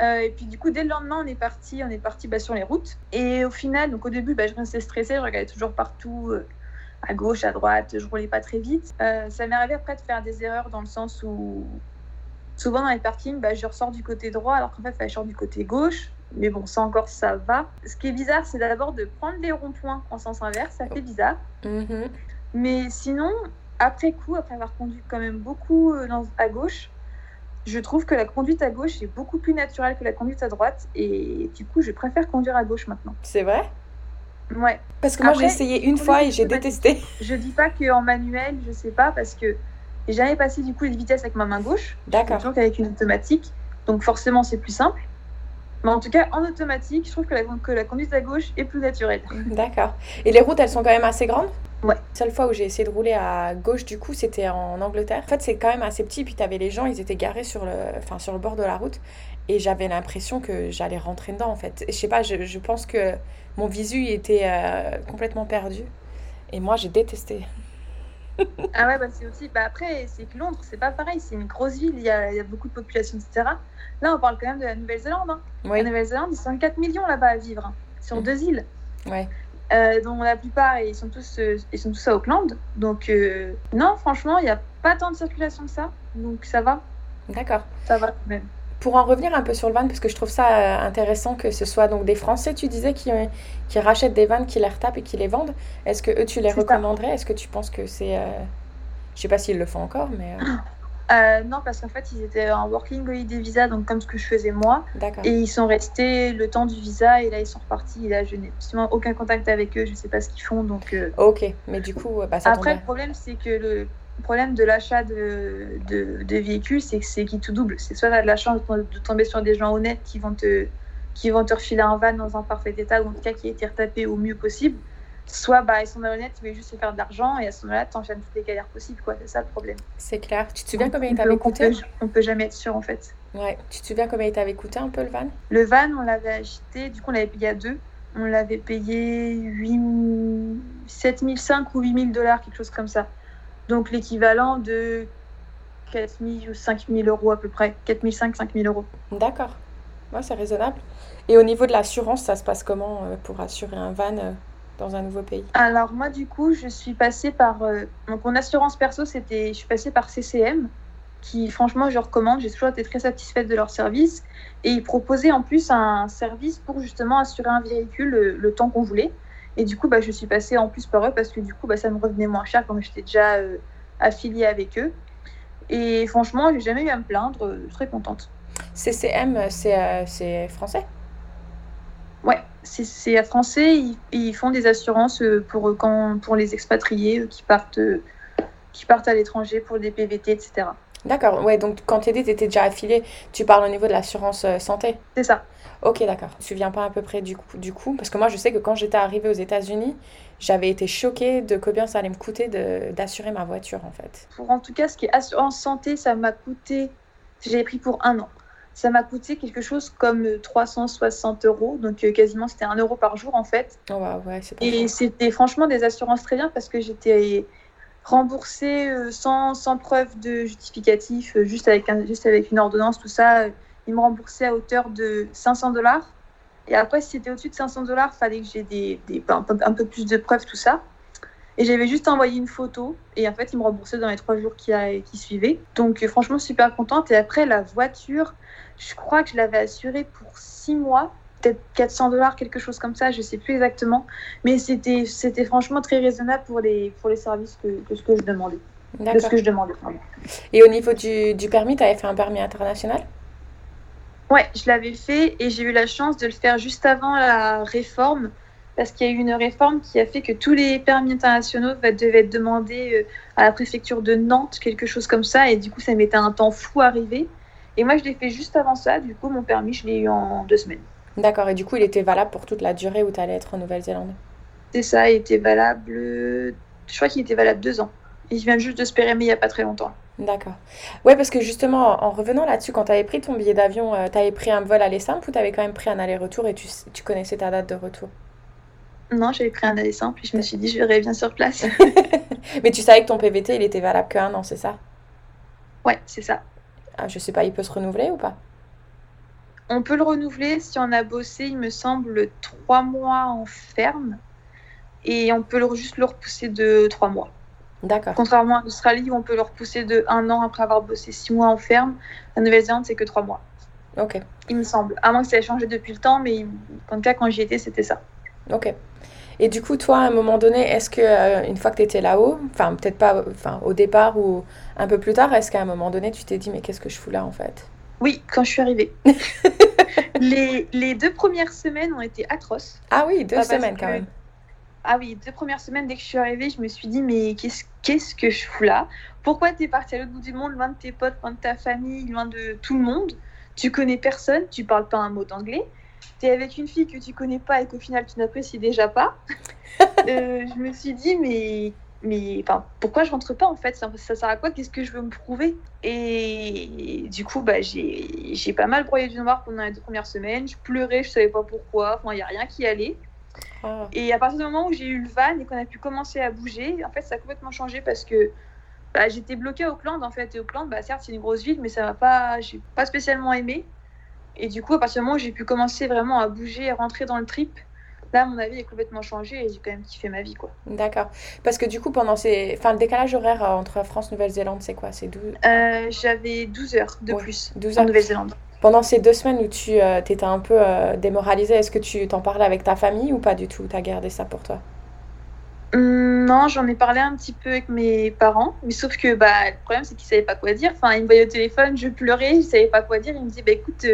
Euh, et puis du coup, dès le lendemain, on est parti, on est parti bah, sur les routes. Et au final, donc au début, bah, je restais stressée, je regardais toujours partout, euh, à gauche, à droite, je roulais pas très vite. Euh, ça m'est arrivé après de faire des erreurs dans le sens où souvent dans les parkings, bah, je ressors du côté droit alors qu'en fait, il fallait sortir du côté gauche. Mais bon, ça encore, ça va. Ce qui est bizarre, c'est d'abord de prendre les ronds-points en sens inverse. Ça fait bizarre. Mm -hmm. Mais sinon, après coup, après avoir conduit quand même beaucoup dans, à gauche, je trouve que la conduite à gauche est beaucoup plus naturelle que la conduite à droite. Et du coup, je préfère conduire à gauche maintenant. C'est vrai? Ouais. Parce que moi, j'ai essayé une fois et j'ai détesté. Je dis pas qu'en manuel, je sais pas, parce que j'ai jamais passé du coup les vitesses avec ma main gauche. D'accord. Donc avec une automatique. Donc forcément, c'est plus simple. Mais en tout cas, en automatique, je trouve que la, que la conduite à gauche est plus naturelle. D'accord. Et les routes, elles sont quand même assez grandes? Ouais. La seule fois où j'ai essayé de rouler à gauche, du coup, c'était en Angleterre. En fait, c'est quand même assez petit, puis t'avais les gens, ils étaient garés sur le, enfin, sur le bord de la route, et j'avais l'impression que j'allais rentrer dedans, en fait. Je sais pas, je, je pense que mon visu était euh, complètement perdu, et moi, j'ai détesté. Ah ouais, bah c'est aussi. Bah après, c'est que Londres, c'est pas pareil. C'est une grosse ville, il y, a, il y a beaucoup de population, etc. Là, on parle quand même de la Nouvelle-Zélande. Hein. Oui, La Nouvelle-Zélande, ils sont 4 millions là-bas à vivre, hein, sur Mm. deux îles. ouais. Euh, dont la plupart, ils sont tous, euh, ils sont tous à Auckland. Donc, euh, non, franchement, il n'y a pas tant de circulation que ça. Donc, ça va. D'accord. Ça va quand même. Pour en revenir un peu sur le van, parce que je trouve ça euh, intéressant que ce soit donc des Français, tu disais, qui, euh, qui rachètent des vannes, qui les retapent et qui les vendent. Est-ce que eux, tu les recommanderais? Est-ce que tu penses que c'est... euh, Je sais pas s'ils le font encore, mais... euh, Euh, non, parce qu'en fait, ils étaient en working holiday visa, donc comme ce que je faisais moi. D'accord. Et ils sont restés le temps du visa, et là, ils sont repartis. Et là, je n'ai absolument aucun contact avec eux. Je ne sais pas ce qu'ils font. Donc, euh, Ok, mais du coup, bah, ça Après, le problème, c'est que le problème de l'achat de, de, de véhicules, c'est que c'est qui tout double. C'est soit tu as de la chance de tomber sur des gens honnêtes qui vont te, qui vont te refiler un van dans un parfait état, ou en tout cas qui a été retapé au mieux possible. Soit bah, ils sont malhonnêtes, ils veulent juste se faire de l'argent, et à ce moment-là, tu enchaînes toutes les galères possibles. quoi. C'est ça le problème. C'est clair. Tu te souviens combien il t'avait peut- on coûté peut, peut jamais être sûr, en fait. Ouais. Tu te souviens combien il t'avait coûté un peu le van? Le van, on l'avait acheté, du coup, on l'avait payé à deux. On l'avait payé 8 7005 ou 8000 dollars, quelque chose comme ça. Donc l'équivalent de 4000 ou 5000 euros à peu près. 4005, 5000 euros. D'accord. Ouais, c'est raisonnable. Et au niveau de l'assurance, ça se passe comment euh, pour assurer un van euh, dans un nouveau pays? Alors moi, du coup, je suis passée par... euh, donc mon assurance perso, c'était... Je suis passée par CCM, qui franchement, je recommande. J'ai toujours été très satisfaite de leur service. Et ils proposaient en plus un service pour justement assurer un véhicule le, le temps qu'on voulait. Et du coup, bah, je suis passée en plus par eux parce que du coup, bah, ça me revenait moins cher comme j'étais déjà euh, affiliée avec eux. Et franchement, j'ai jamais eu à me plaindre. euh, très contente. CCM, euh, c'est français? Ouais, c'est- français. Ils, ils font des assurances pour, quand, pour les expatriés qui partent, qui partent à l'étranger pour des PVT, etc. D'accord. Ouais, donc quand t'étais, t'étais déjà affilié, tu parles au niveau de l'assurance euh, santé C'est ça. Ok, d'accord. Tu te souviens pas à peu près du coup, du coup? Parce que moi, je sais que quand j'étais arrivée aux États-Unis, j'avais été choquée de combien ça allait me coûter d'assurer ma voiture, en fait. Pour en tout cas, ce qui est assurance santé, ça m'a coûté, j'avais pris pour un an. Ça m'a coûté quelque chose comme euh, 360 euros, donc euh, quasiment c'était un euro par jour en fait. Oh, ouais, ouais, pas Et c'était franchement des assurances très bien parce que j'étais remboursée euh, sans, preuve de justificatif, euh, juste avec, juste avec une ordonnance, tout ça. euh, Ils me remboursaient à hauteur de 500 dollars. Et après, si c'était au-dessus de 500 dollars, il fallait que j'ai des, des, un, peu, un peu plus de preuves, tout ça. Et j'avais juste envoyé une photo. Et en fait, ils me remboursaient dans les trois jours qui, a- qui suivaient. Donc, franchement, super contente. Et après, la voiture, je crois que je l'avais assurée pour six mois. Peut-être 400 dollars, quelque chose comme ça. Je sais plus exactement. Mais c'était c'était franchement très raisonnable pour les, pour les services que, que ce que je demandais. De ce que je demandais. pardon. Et au niveau du, du permis, t'avais fait un permis international? Ouais, je l'avais fait et j'ai eu la chance de le faire juste avant la réforme parce qu'il y a eu une réforme qui a fait que tous les permis internationaux va- devaient être demandés euh, à la préfecture de Nantes, quelque chose comme ça, et du coup ça mettait un temps fou à arriver. Et moi je l'ai fait juste avant ça, du coup mon permis je l'ai eu en deux semaines. D'accord. Et du coup, il était valable pour toute la durée où t'allais être en Nouvelle-Zélande? C'est ça, il était valable, euh, je crois qu'il était valable deux ans. Et je viens juste de se périmer il n'y a pas très longtemps. D'accord. Ouais, parce que justement, en revenant là-dessus, quand tu avais pris ton billet d'avion, tu avais pris un vol aller simple ou tu avais quand même pris un aller-retour et tu, tu connaissais ta date de retour? Non, j'avais pris un aller simple et je me suis dit je verrai bien sur place. Mais tu savais que ton PVT, il était valable qu'un an, c'est ça? ouais, c'est ça. Ah, je sais pas, il peut se renouveler ou pas? On peut le renouveler si on a bossé, il me semble, trois mois en ferme. Et on peut le, juste le repousser de trois mois. D'accord. Contrairement à l'Australie, où on peut le repousser de un an après avoir bossé six mois en ferme. La Nouvelle-Zélande, c'est que trois mois, Ok. il me semble. À moins que ça ait changé depuis le temps, mais en tout cas, quand j'y étais, c'était ça. Ok. Et du coup, toi, à un moment donné, est-ce que euh, une fois que tu étais là-haut, enfin peut-être pas enfin, au départ ou un peu plus tard, est-ce qu'à un moment donné, tu t'es dit, mais qu'est-ce que je fous là en fait? Oui, quand je suis arrivée. les, les deux premières semaines ont été atroces. Ah oui, deux semaines quand même. Ah oui, deux premières semaines, dès que je suis arrivée, je me suis dit, mais qu'est-ce qu'est-ce que je fous là? Pourquoi t'es partie à l'autre bout du monde, loin de tes potes, loin de ta famille, loin de tout le monde? Tu connais personne, tu parles pas un mot d'anglais, tu es avec une fille que tu connais pas et qu'au final tu n'apprécies déjà pas. Euh, je me suis dit, mais, mais enfin, pourquoi je rentre pas en fait? Ça, ça sert à quoi? Qu'est-ce que je veux me prouver? Et du coup, bah, j'ai pas mal broyé du noir pendant les deux premières semaines. Je pleurais, je savais pas pourquoi. Enfin, il n'y a rien qui allait. Ah. Et à partir du moment où j'ai eu le van et qu'on a pu commencer à bouger, en fait, ça a complètement changé parce que bah, j'étais bloquée à Auckland en fait. Et Auckland, bah, certes, c'est une grosse ville, mais ça m'a pas, j'ai pas spécialement aimé. Et du coup, à partir du moment où j'ai pu commencer vraiment à bouger, à rentrer dans le trip, là, mon avis est complètement changé et j'ai quand même kiffé ma vie, quoi. D'accord. Parce que du coup, pendant ces... Enfin, le décalage horaire euh, entre France et Nouvelle-Zélande, c'est quoi? C'est 12... Euh, j'avais 12 heures de plus 12 heures. en Nouvelle-Zélande. Pendant ces deux semaines où tu euh, étais un peu démoralisée, est-ce que tu t'en parlais avec ta famille ou pas du tout? Tu as gardé ça pour toi? Hum, non, j'en ai parlé un petit peu avec mes parents, mais sauf que bah, le problème c'est qu'ils savaient pas quoi dire. Enfin, ils me voyaient au téléphone, je pleurais, ils savaient pas quoi dire. Ils me disaient bah, écoute,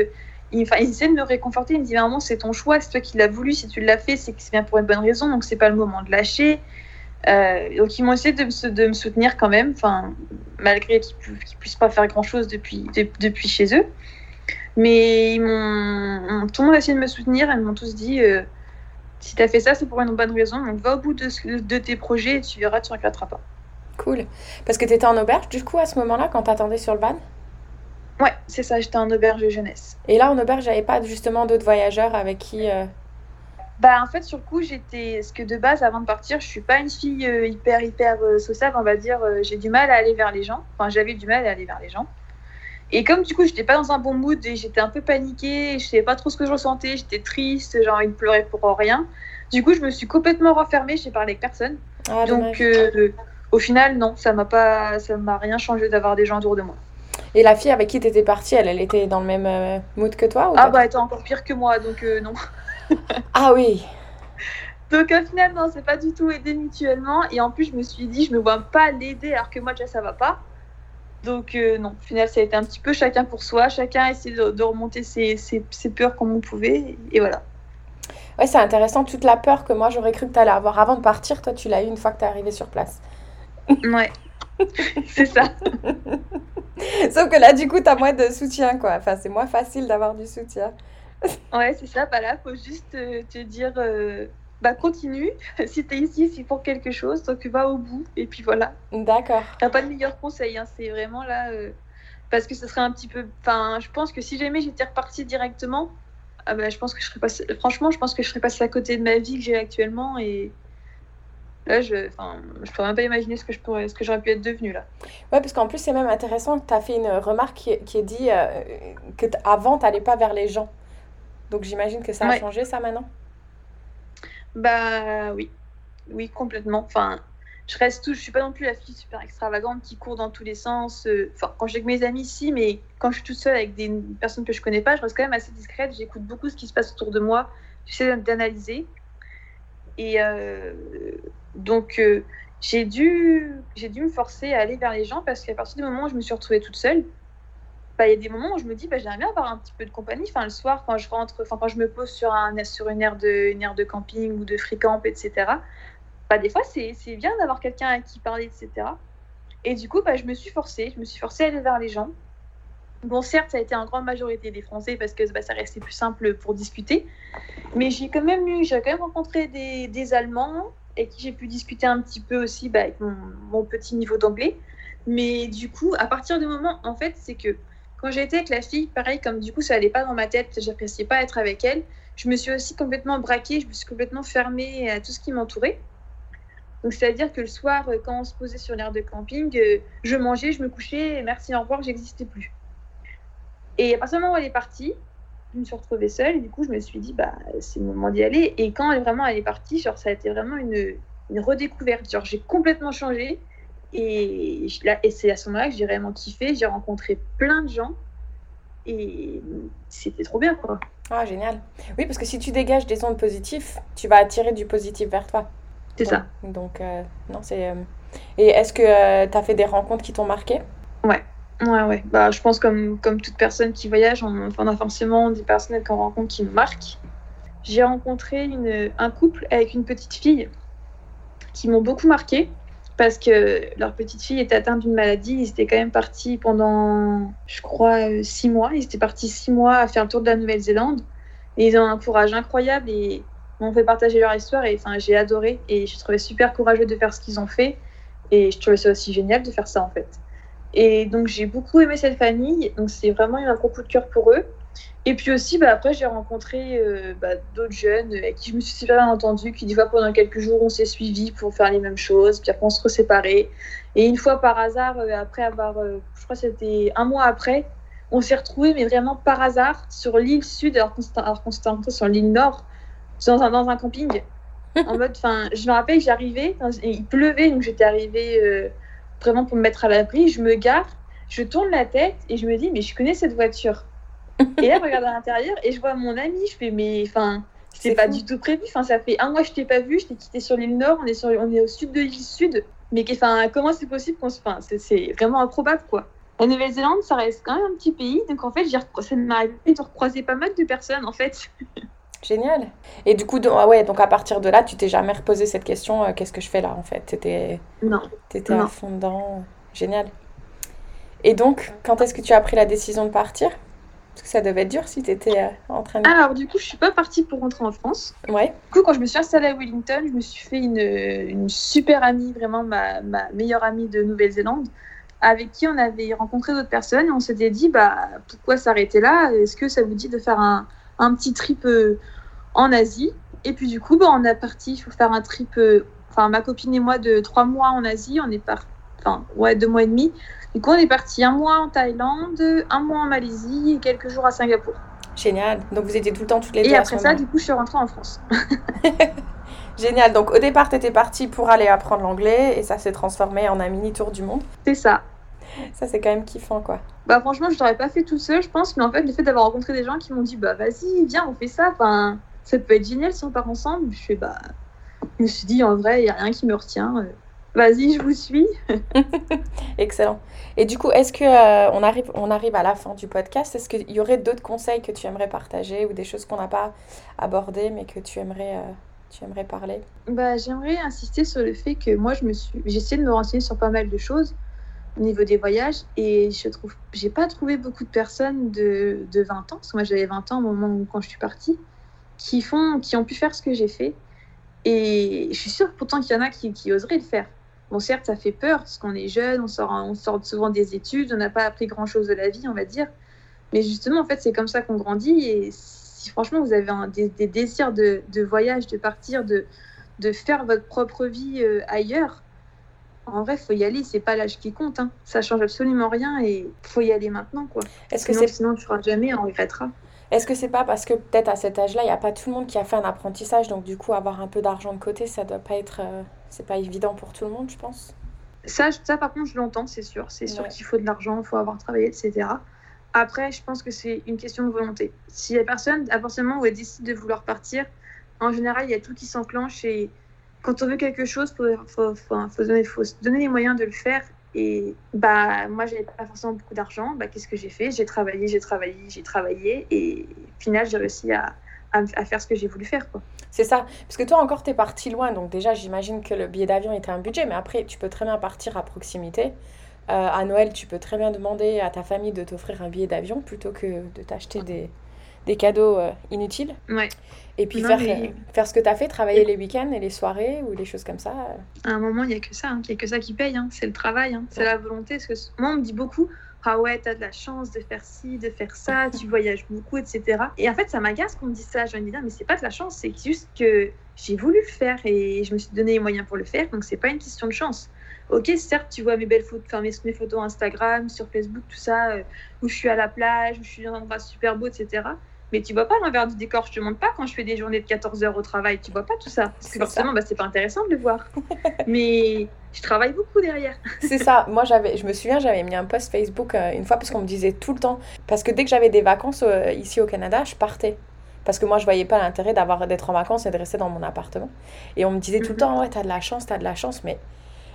il, enfin, de me réconforter. Il me dit vraiment, c'est ton choix, c'est toi qui l'as voulu. Si tu l'as fait, c'est que c'est bien pour une bonne raison. Donc, c'est pas le moment de lâcher. Euh, donc, ils m'ont essayé de me, soutenir quand même, malgré qu'ils ne puissent pas faire grand chose depuis, depuis chez eux. Mais ils m'ont, tout le monde a essayé de me soutenir. Ils m'ont tous dit euh, si tu as fait ça, c'est pour une bonne raison. Donc, va au bout de, de tes projets et tu verras, tu ne regretteras pas. Cool. Parce que tu étais en auberge, du coup, à ce moment-là, quand tu attendais sur le van? Ouais, c'est ça, j'étais en auberge de jeunesse. Et là, en auberge, j'avais pas justement d'autres voyageurs avec qui. Euh, bah, en fait, sur le coup, j'étais. Ce que de base, avant de partir, je suis pas une fille euh, hyper, hyper euh, sociable, on va dire. j'ai du mal à aller vers les gens. Enfin, j'avais du mal à aller vers les gens. Et comme du coup, j'étais pas dans un bon mood et j'étais un peu paniquée, je savais pas trop ce que je ressentais, j'étais triste, j'ai envie de pleurer pour rien. Du coup, je me suis complètement renfermée, j'ai parlé avec personne. Ah, Donc, au final, non, ça m'a pas, ça m'a rien changé d'avoir des gens autour de moi. Et la fille avec qui tu étais partie, elle, elle était dans le même euh, mood que toi Ah bah elle était encore pire que moi, donc euh, non. ah oui Donc au final, non, c'est pas du tout aidé mutuellement. Et en plus, je me suis dit, je me vois pas l'aider alors que moi déjà ça va pas. Donc euh, non, au final, ça a été un petit peu chacun pour soi. Chacun a essayé de, remonter ses, ses, ses, peurs comme on pouvait. Et voilà. Ouais, c'est intéressant. Toute la peur que moi j'aurais cru que tu allais avoir avant de partir, toi tu l'as eu une fois que tu es arrivé sur place. Ouais, c'est ça. Sauf que là, du coup, tu as moins de soutien, quoi. Enfin, c'est moins facile d'avoir du soutien. ouais, c'est ça. Bah là, faut juste euh, te dire, euh, bah continue. si tu es ici, c'est pour quelque chose. Donc, va au bout. Et puis voilà. D'accord. T'as pas de meilleur conseil. Hein. C'est vraiment là. Euh, parce que ce serait un petit peu. Enfin, je pense que si jamais j'étais repartie directement, ah bah, je pense que je serais. Franchement, je pense que je serais passée à côté de ma vie que j'ai actuellement. Et Là, je ne pourrais même pas imaginer ce que je pourrais, ce que j'aurais pu être devenue là. Ouais, parce qu'en plus, c'est même intéressant que tu as fait une remarque qui, qui est dit euh, que avant, tu n'allais pas vers les gens. Donc j'imagine que ça a changé ça maintenant? Bah oui, oui, complètement. Enfin, je reste tout, je suis pas non plus la fille super extravagante qui court dans tous les sens. Euh, enfin, quand j'ai avec mes amis, si, mais quand je suis toute seule avec des personnes que je connais pas, je reste quand même assez discrète. J'écoute beaucoup ce qui se passe autour de moi. J'essaie d'analyser. Et euh, donc, euh, j'ai dû, dû me forcer à aller vers les gens parce qu'à partir du moment où je me suis retrouvée toute seule, bah, il y a des moments où je me dis, bah, j'aimerais bien avoir un petit peu de compagnie. Enfin, le soir, quand je rentre, enfin, quand je me pose sur, un, sur une, aire de, une aire de camping ou de free camp, etc., bah, des fois, c'est, bien d'avoir quelqu'un à qui parler, etc. Et du coup, bah, je me suis forcée. Je me suis forcée à aller vers les gens. Bon, certes, ça a été en grande majorité des Français parce que bah, ça restait plus simple pour discuter. Mais j'ai quand même quand même rencontré des, des Allemands, et qui j'ai pu discuter un petit peu aussi bah, avec mon, petit niveau d'anglais. Mais du coup, à partir du moment, en fait, c'est que quand j'étais avec la fille, pareil, comme du coup ça allait pas dans ma tête, j'appréciais pas être avec elle, je me suis aussi complètement braquée, je me suis complètement fermée à tout ce qui m'entourait. Donc c'est-à-dire que le soir, euh, quand on se posait sur l'air de camping, euh, je mangeais, je me couchais, et merci, au revoir, j'existais plus. Et à partir du moment où elle est partie, je me suis retrouvée seule. Et du coup je me suis dit bah c'est le moment d'y aller. Et quand elle, vraiment elle est partie genre ça a été vraiment une, une redécouverte. Genre j'ai complètement changé. Et, et c'est à ce moment-là que j'ai vraiment kiffé. J'ai rencontré plein de gens. Et c'était trop bien quoi. Ah génial. Oui parce que si tu dégages des ondes positives tu vas attirer du positif vers toi. C'est ça. Donc euh, non c'est euh, et est-ce que euh, tu as fait des rencontres qui t'ont marqué? Ouais Ouais, ouais. Bah, je pense comme, comme toute personne qui voyage, on, on a forcément des personnes qu'on rencontre qui nous marquent. J'ai rencontré une, un couple avec une petite fille qui m'ont beaucoup marqué parce que leur petite fille était atteinte d'une maladie. Ils étaient quand même partis pendant, je crois, euh, six mois. Ils étaient partis six mois à faire le tour de la Nouvelle-Zélande. Et ils ont un courage incroyable et m'ont fait partager leur histoire. Et enfin, j'ai adoré et je trouvais super courageux de faire ce qu'ils ont fait. Et je trouvais ça aussi génial de faire ça en fait. Et donc j'ai beaucoup aimé cette famille. Donc c'est vraiment un gros coup de cœur pour eux. Et puis aussi, bah, après, j'ai rencontré euh, bah, d'autres jeunes avec qui je me suis super bien entendue, qui des fois pendant quelques jours, on s'est suivis pour faire les mêmes choses, puis après on se reséparait. Et une fois par hasard, euh, après avoir, euh, je crois que c'était un mois après, on s'est retrouvés, mais vraiment par hasard, sur l'île sud, alors qu'on s'était sur l'île nord, dans un, dans un camping. en mode, enfin, je me rappelle que j'arrivais, il pleuvait, donc j'étais arrivée vraiment pour me mettre à l'abri. Je me gare, je tourne la tête et je me dis, mais je connais cette voiture. Et là, je regarde à l'intérieur et je vois mon ami. Je fais, mais enfin, c'était pas du tout prévu. Enfin, ça fait un mois que je t'ai pas vu. Je t'ai quitté sur l'île Nord. On est, sur, on est au sud de l'île Sud. Mais enfin, comment c'est possible qu'on se. Enfin, c'est vraiment improbable, quoi. La Nouvelle-Zélande, ça reste quand même un petit pays. Donc, en fait, j'ai ça m'est arrivé de recroiser pas mal de personnes, en fait. Génial. Et du coup, ah ouais, donc à partir de là, tu t'es jamais reposé cette question euh, qu'est-ce que je fais là, en fait? T'étais. Non. T'étais à fond dedans. Génial. Et donc, quand est-ce que tu as pris la décision de partir? Parce que ça devait être dur si tu étais euh, en train de... Alors, du coup, je suis pas partie pour rentrer en France. Ouais. Du coup, quand je me suis installée à Wellington, je me suis fait une, une super amie, vraiment ma, ma meilleure amie de Nouvelle-Zélande, avec qui on avait rencontré d'autres personnes. Et on s'était dit, bah, pourquoi s'arrêter là? Est-ce que ça vous dit de faire un, un petit trip euh, en Asie Et puis, du coup, bah, on a parti pour faire un trip, euh, enfin, ma copine et moi, de trois mois en Asie. On est parti, enfin, ouais, deux mois et demi. Du coup, on est parti un mois en Thaïlande, un mois en Malaisie et quelques jours à Singapour. Génial. Donc vous étiez tout le temps toutes les deux. Et après ça, du coup, je suis rentrée en France. Génial. Donc au départ, tu étais partie pour aller apprendre l'anglais et ça s'est transformé en un mini tour du monde. C'est ça. Ça, c'est quand même kiffant, quoi. Bah franchement, je l'aurais pas fait tout seul, je pense. Mais en fait, le fait d'avoir rencontré des gens qui m'ont dit, bah vas-y, viens, on fait ça. Enfin, ça peut être génial si on part ensemble. Je fais, bah... Je me suis dit, en vrai, il n'y a rien qui me retient. Euh, Vas-y, je vous suis. Excellent. Et du coup, est-ce que euh, on, arrive, on arrive à la fin du podcast? Est-ce qu'il y aurait d'autres conseils que tu aimerais partager ou des choses qu'on n'a pas abordées mais que tu aimerais, euh, tu aimerais parler? Bah, J'aimerais insister sur le fait que moi, je me suis... j'ai essayé de me renseigner sur pas mal de choses au niveau des voyages et je trouve j'ai pas trouvé beaucoup de personnes de, de 20 ans, parce que moi j'avais 20 ans au moment où quand je suis partie, qui, font, qui ont pu faire ce que j'ai fait. Et je suis sûre pourtant qu'il y en a qui, oseraient le faire. Bon, certes, ça fait peur parce qu'on est jeune, on sort, on sort souvent des études, on n'a pas appris grand-chose de la vie, on va dire. Mais justement, en fait, c'est comme ça qu'on grandit. Et si franchement, vous avez un, des, désirs de, de, voyage, de partir, de, de faire votre propre vie euh, ailleurs, en vrai, faut y aller. C'est pas l'âge qui compte. Hein. Ça change absolument rien et faut y aller maintenant, quoi. Est-ce que sinon, sinon, tu feras jamais, on regrettera. Est-ce que c'est pas parce que peut-être à cet âge-là, il n'y a pas tout le monde qui a fait un apprentissage, donc du coup, avoir un peu d'argent de côté, ça doit pas être. Euh, c'est pas évident pour tout le monde, je pense? Ça, ça par contre, je l'entends, c'est sûr. C'est sûr qu'il faut de l'argent, il faut avoir travaillé, etc. Après, je pense que c'est une question de volonté. Si la personne, à partir du moment où elle décide de vouloir partir, en général, il y a tout qui s'enclenche et quand on veut quelque chose, il faut, faut, faut, donner, faut se donner les moyens de le faire. Et bah, moi, j'avais pas forcément beaucoup d'argent. Bah, Qu'est-ce que j'ai fait? J'ai travaillé, j'ai travaillé, j'ai travaillé. Et au final, j'ai réussi à, à, faire ce que j'ai voulu faire. C'est ça. Parce que toi encore, tu es parti loin. Donc déjà, j'imagine que le billet d'avion était un budget. Mais après, tu peux très bien partir à proximité. Euh, à Noël, tu peux très bien demander à ta famille de t'offrir un billet d'avion plutôt que de t'acheter des, des cadeaux euh, inutiles. Ouais. Et puis faire, euh, faire ce que tu as fait, travailler les week-ends et les soirées ou les choses comme ça. À un moment, il n'y a que ça. Hein. Il a que ça qui paye. Hein. C'est le travail. Hein. C'est la volonté. Parce que moi, on me dit beaucoup ah ouais, t'as de la chance de faire ci, de faire ça, tu voyages beaucoup, etc. Et en fait, ça m'agace qu'on me dise ça. Je me dis, mais c'est pas de la chance, c'est juste que j'ai voulu le faire et je me suis donné les moyens pour le faire, donc c'est pas une question de chance. Ok, certes, tu vois mes belles photos, enfin mes, mes, photos Instagram, sur Facebook, tout ça, euh, où je suis à la plage, où je suis dans un endroit super beau, etc. Mais tu vois pas l'envers du décor, je te montre pas quand je fais des journées de 14 heures au travail, tu vois pas tout ça. Parce que forcément, bah, c'est pas intéressant de le voir. Mais je travaille beaucoup derrière. c'est ça. Moi, j'avais, je me souviens, j'avais mis un post Facebook euh, une fois parce qu'on me disait tout le temps. Parce que dès que j'avais des vacances euh, ici au Canada, je partais. Parce que moi, je voyais pas l'intérêt d'avoir d'être en vacances et de rester dans mon appartement. Et on me disait tout le mhm. temps, ouais, t'as de la chance, t'as de la chance. Mais,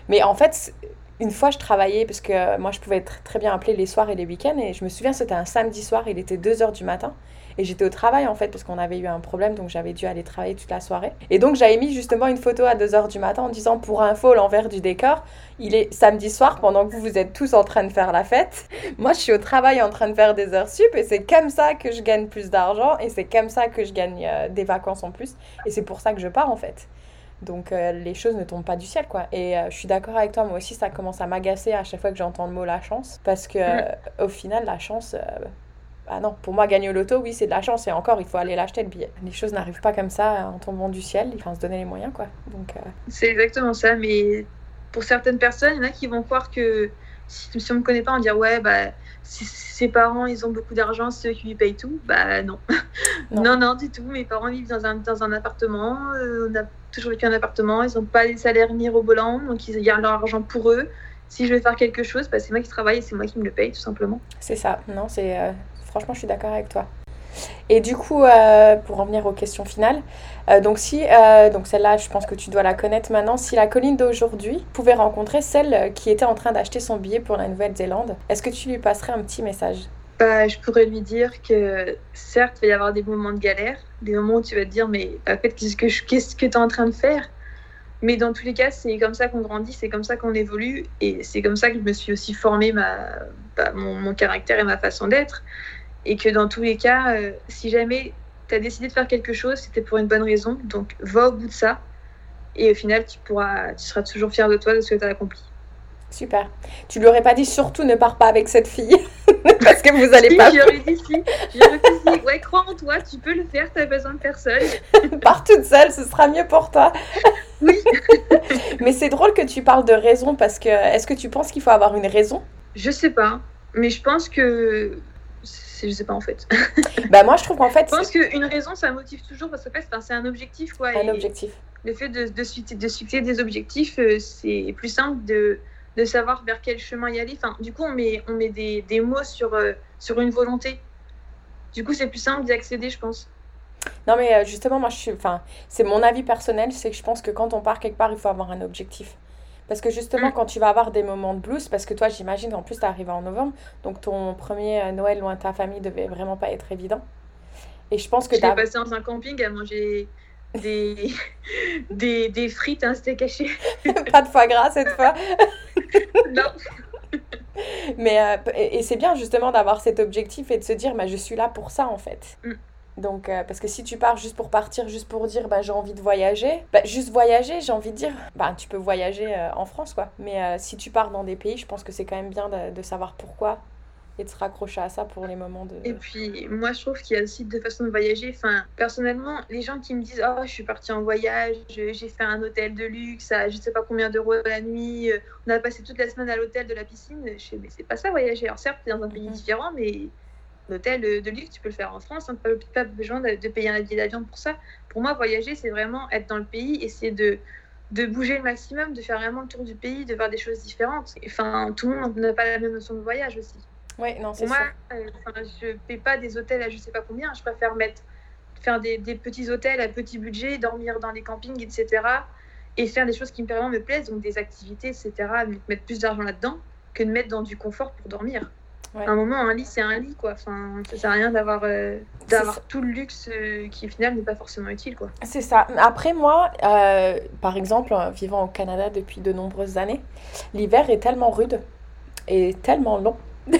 mais en fait, une fois, je travaillais parce que moi, je pouvais être très bien appelée les soirs et les week-ends. Et je me souviens, c'était un samedi soir, il était 2 h du matin. Et j'étais au travail en fait parce qu'on avait eu un problème, donc j'avais dû aller travailler toute la soirée. Et donc j'avais mis justement une photo à 2h du matin en disant pour info l'envers du décor, il est samedi soir pendant que vous, vous êtes tous en train de faire la fête. Moi je suis au travail en train de faire des heures sup et c'est comme ça que je gagne plus d'argent et c'est comme ça que je gagne euh, des vacances en plus. Et c'est pour ça que je pars en fait. Donc euh, les choses ne tombent pas du ciel quoi. Et euh, je suis d'accord avec toi, moi aussi ça commence à m'agacer à chaque fois que j'entends le mot la chance parce que au final la chance ah non, pour moi, gagner au loto, oui, c'est de la chance. Et encore, il faut aller l'acheter le billet. Les choses n'arrivent pas comme ça en tombant du ciel. Il faut se donner les moyens, quoi. Donc, euh, C'est exactement ça. Mais pour certaines personnes, il y en a qui vont croire que si, si on ne me connaît pas, on va dire ouais, bah, si ses parents, ils ont beaucoup d'argent, c'est eux qui lui payent tout. Bah non. non. non, du tout. Mes parents vivent dans un, dans un appartement. Euh, on a toujours vécu un appartement. Ils n'ont pas les salaires ni au donc ils gardent leur argent pour eux si je vais faire quelque chose, bah, c'est moi qui travaille et c'est moi qui me le paye, tout simplement. C'est ça, non, c'est euh, Franchement, je suis d'accord avec toi. Et du coup, euh, pour revenir aux questions finales, euh, donc si, euh, donc celle-là, je pense que tu dois la connaître maintenant. Si la colline d'aujourd'hui pouvait rencontrer celle qui était en train d'acheter son billet pour la Nouvelle-Zélande, est-ce que tu lui passerais un petit message? Bah, je pourrais lui dire que certes, il va y avoir des moments de galère, des moments où tu vas te dire, mais en fait, qu'est-ce que, tu es en train de faire? Mais dans tous les cas, c'est comme ça qu'on grandit, c'est comme ça qu'on évolue, et c'est comme ça que je me suis aussi formé ma, bah, mon, caractère et ma façon d'être et que dans tous les cas, euh, si jamais tu as décidé de faire quelque chose, c'était pour une bonne raison. Donc va au bout de ça et au final, tu, pourras, tu seras toujours fier de toi, de ce que tu as accompli. Super. Tu lui aurais pas dit surtout ne pars pas avec cette fille parce que vous allez pas. J'aurais dit si. J'aurais dit ouais, crois en toi, tu peux le faire, tu as besoin de personne. Pars toute seule, ce sera mieux pour toi. oui. Mais c'est drôle que tu parles de raison parce que est-ce que tu penses qu'il faut avoir une raison? Je sais pas, mais je pense que je sais pas en fait. bah moi je trouve qu'en fait. Je pense qu'une raison ça motive toujours parce que c'est un objectif quoi. Un objectif. Le fait de, de, de fixer des objectifs, euh, c'est plus simple de, de savoir vers quel chemin y aller. Enfin, du coup on met, on met des, des mots sur, euh, sur une volonté. Du coup c'est plus simple d'y accéder je pense. Non mais euh, justement moi je suis, enfin c'est mon avis personnel, c'est que je pense que quand on part quelque part il faut avoir un objectif. Parce que justement, mm. quand tu vas avoir des moments de blues, parce que toi, j'imagine, en plus, tu arrivé en novembre, donc ton premier euh, Noël loin de ta famille devait vraiment pas être évident. Et je pense que tu as passé dans un camping à manger des, des, des frites, hein, c'était caché. pas de foie gras cette fois. non. Mais, euh, et, c'est bien justement d'avoir cet objectif et de se dire, bah, je suis là pour ça en fait. Mm. Donc, euh, parce que si tu pars juste pour partir, juste pour dire bah, j'ai envie de voyager, bah, juste voyager, j'ai envie de dire, bah, tu peux voyager euh, en France, quoi. Mais euh, si tu pars dans des pays, je pense que c'est quand même bien de, de, savoir pourquoi et de se raccrocher à ça pour les moments de. Et puis, moi, je trouve qu'il y a aussi deux façons de voyager. Enfin, personnellement, les gens qui me disent Oh, je suis partie en voyage, j'ai fait un hôtel de luxe à je sais pas combien d'euros la nuit, on a passé toute la semaine à l'hôtel de la piscine, je sais, mais c'est pas ça voyager. Alors, certes, tu es dans un pays mhm. différent, mais L'hôtel de luxe, tu peux le faire en France, hein, pas, pas, besoin de, payer un billet d'avion pour ça. Pour moi, voyager, c'est vraiment être dans le pays, essayer de, de bouger le maximum, de faire vraiment le tour du pays, de voir des choses différentes. Enfin, tout le monde n'a pas la même notion de voyage aussi. Oui, non, c'est Moi, euh, je ne paie pas des hôtels à je sais pas combien. Je préfère mettre, faire des, des, petits hôtels à petit budget, dormir dans les campings, etc. Et faire des choses qui vraiment me plaisent, donc des activités, etc. Mettre plus d'argent là-dedans que de mettre dans du confort pour dormir. À un moment, un lit, c'est un lit, quoi. Enfin, ça sert à rien d'avoir euh, d'avoir tout le luxe euh, qui, au final, n'est pas forcément utile, quoi. C'est ça. Après, moi, euh, par exemple, vivant au Canada depuis de nombreuses années, l'hiver est tellement rude et tellement long.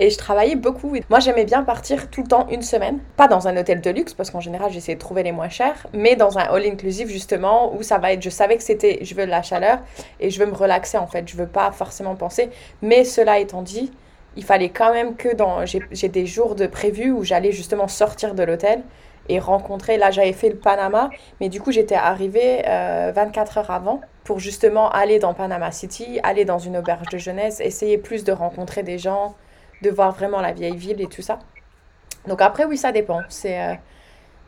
et je travaillais beaucoup. Moi, j'aimais bien partir tout le temps une semaine. Pas dans un hôtel de luxe, parce qu'en général, j'essayais de trouver les moins chers, mais dans un all-inclusive, justement, où ça va être. Je savais que c'était. Je veux de la chaleur et je veux me relaxer, en fait. Je veux pas forcément penser. Mais cela étant dit, il fallait quand même que dans. J'ai des jours de prévu où j'allais justement sortir de l'hôtel et rencontrer. Là, j'avais fait le Panama, mais du coup, j'étais arrivée 24 euh, heures avant pour justement aller dans Panama City, aller dans une auberge de jeunesse, essayer plus de rencontrer des gens, de voir vraiment la vieille ville et tout ça. Donc après, oui, ça dépend. C'est. Euh,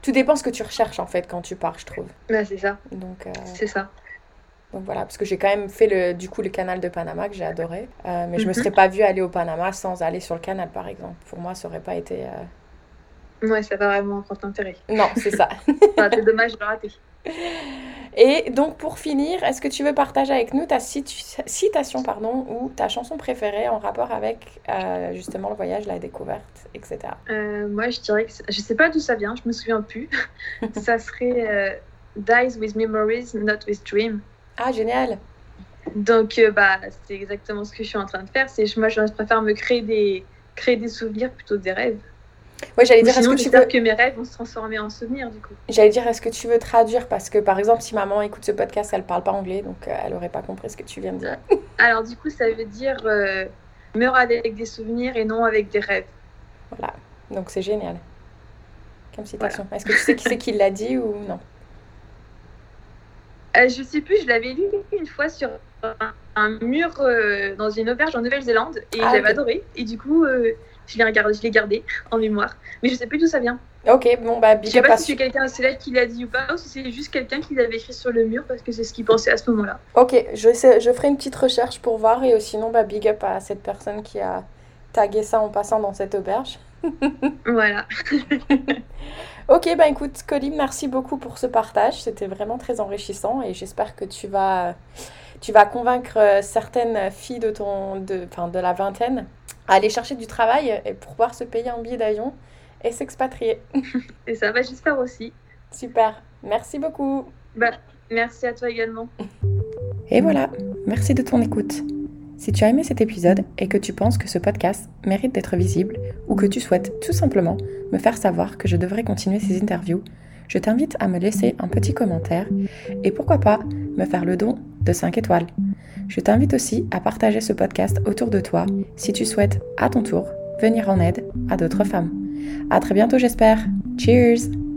tout dépend ce que tu recherches en fait quand tu pars, je trouve. Bah, c'est ça. Donc, euh, C'est ça. Donc voilà, parce que j'ai quand même fait le, du coup le canal de Panama que j'ai adoré. Euh, mais je me mhm. serais pas vue aller au Panama sans aller sur le canal, par exemple. Pour moi, ça aurait pas été. Euh... Ouais, ça n'a pas vraiment grand intérêt. Non, c'est ça. c'est dommage de rater. Et donc pour finir, est-ce que tu veux partager avec nous ta citation pardon, ou ta chanson préférée en rapport avec euh, justement le voyage, la découverte, etc. Euh, moi je dirais que je sais pas d'où ça vient, je me souviens plus. ça serait Dies with memories, not with dreams. Ah génial. Donc bah c'est exactement ce que je suis en train de faire. C'est moi je préfère me créer des créer des souvenirs plutôt que des rêves. Ouais, j'allais dire, est-ce que tu veux que mes rêves vont se transformer en souvenirs du coup J'allais dire, est-ce que tu veux traduire? Parce que par exemple, si maman écoute ce podcast, elle parle pas anglais, donc euh, elle aurait pas compris ce que tu viens de dire. Alors du coup, ça veut dire euh, meurs avec des souvenirs et non avec des rêves. Voilà, donc c'est génial. Comme citation. Est-ce que tu sais qui c'est qui l'a dit ou non? Euh, Je sais plus, je l'avais lu une fois sur un, mur euh, dans une auberge en Nouvelle-Zélande et ah, j'avais adoré. Et du coup, je l'ai regardé, je l'ai gardé en mémoire. Mais je sais plus d'où ça vient. Ok, bon bah big Je sais pas si c'est quelqu'un célèbre qui l'a dit ou pas, ou si c'est juste quelqu'un qui l'avait écrit sur le mur parce que c'est ce qu'il pensait à ce moment-là. Ok, je, sais, je ferai une petite recherche pour voir et sinon bah big up à cette personne qui a tagué ça en passant dans cette auberge. Voilà. ok, bah écoute, Colin, merci beaucoup pour ce partage. C'était vraiment très enrichissant et j'espère que tu vas, tu vas convaincre euh, certaines filles de, ton, de, de la vingtaine aller chercher du travail et pouvoir se payer un billet d'avion et s'expatrier. Et ça va, j'espère aussi. Super. Merci beaucoup. Bah, merci à toi également. Et voilà, merci de ton écoute. Si tu as aimé cet épisode et que tu penses que ce podcast mérite d'être visible ou que tu souhaites tout simplement me faire savoir que je devrais continuer ces interviews, je t'invite à me laisser un petit commentaire et pourquoi pas me faire le don de 5 étoiles. Je t'invite aussi à partager ce podcast autour de toi si tu souhaites à ton tour venir en aide à d'autres femmes. À très bientôt j'espère. Cheers!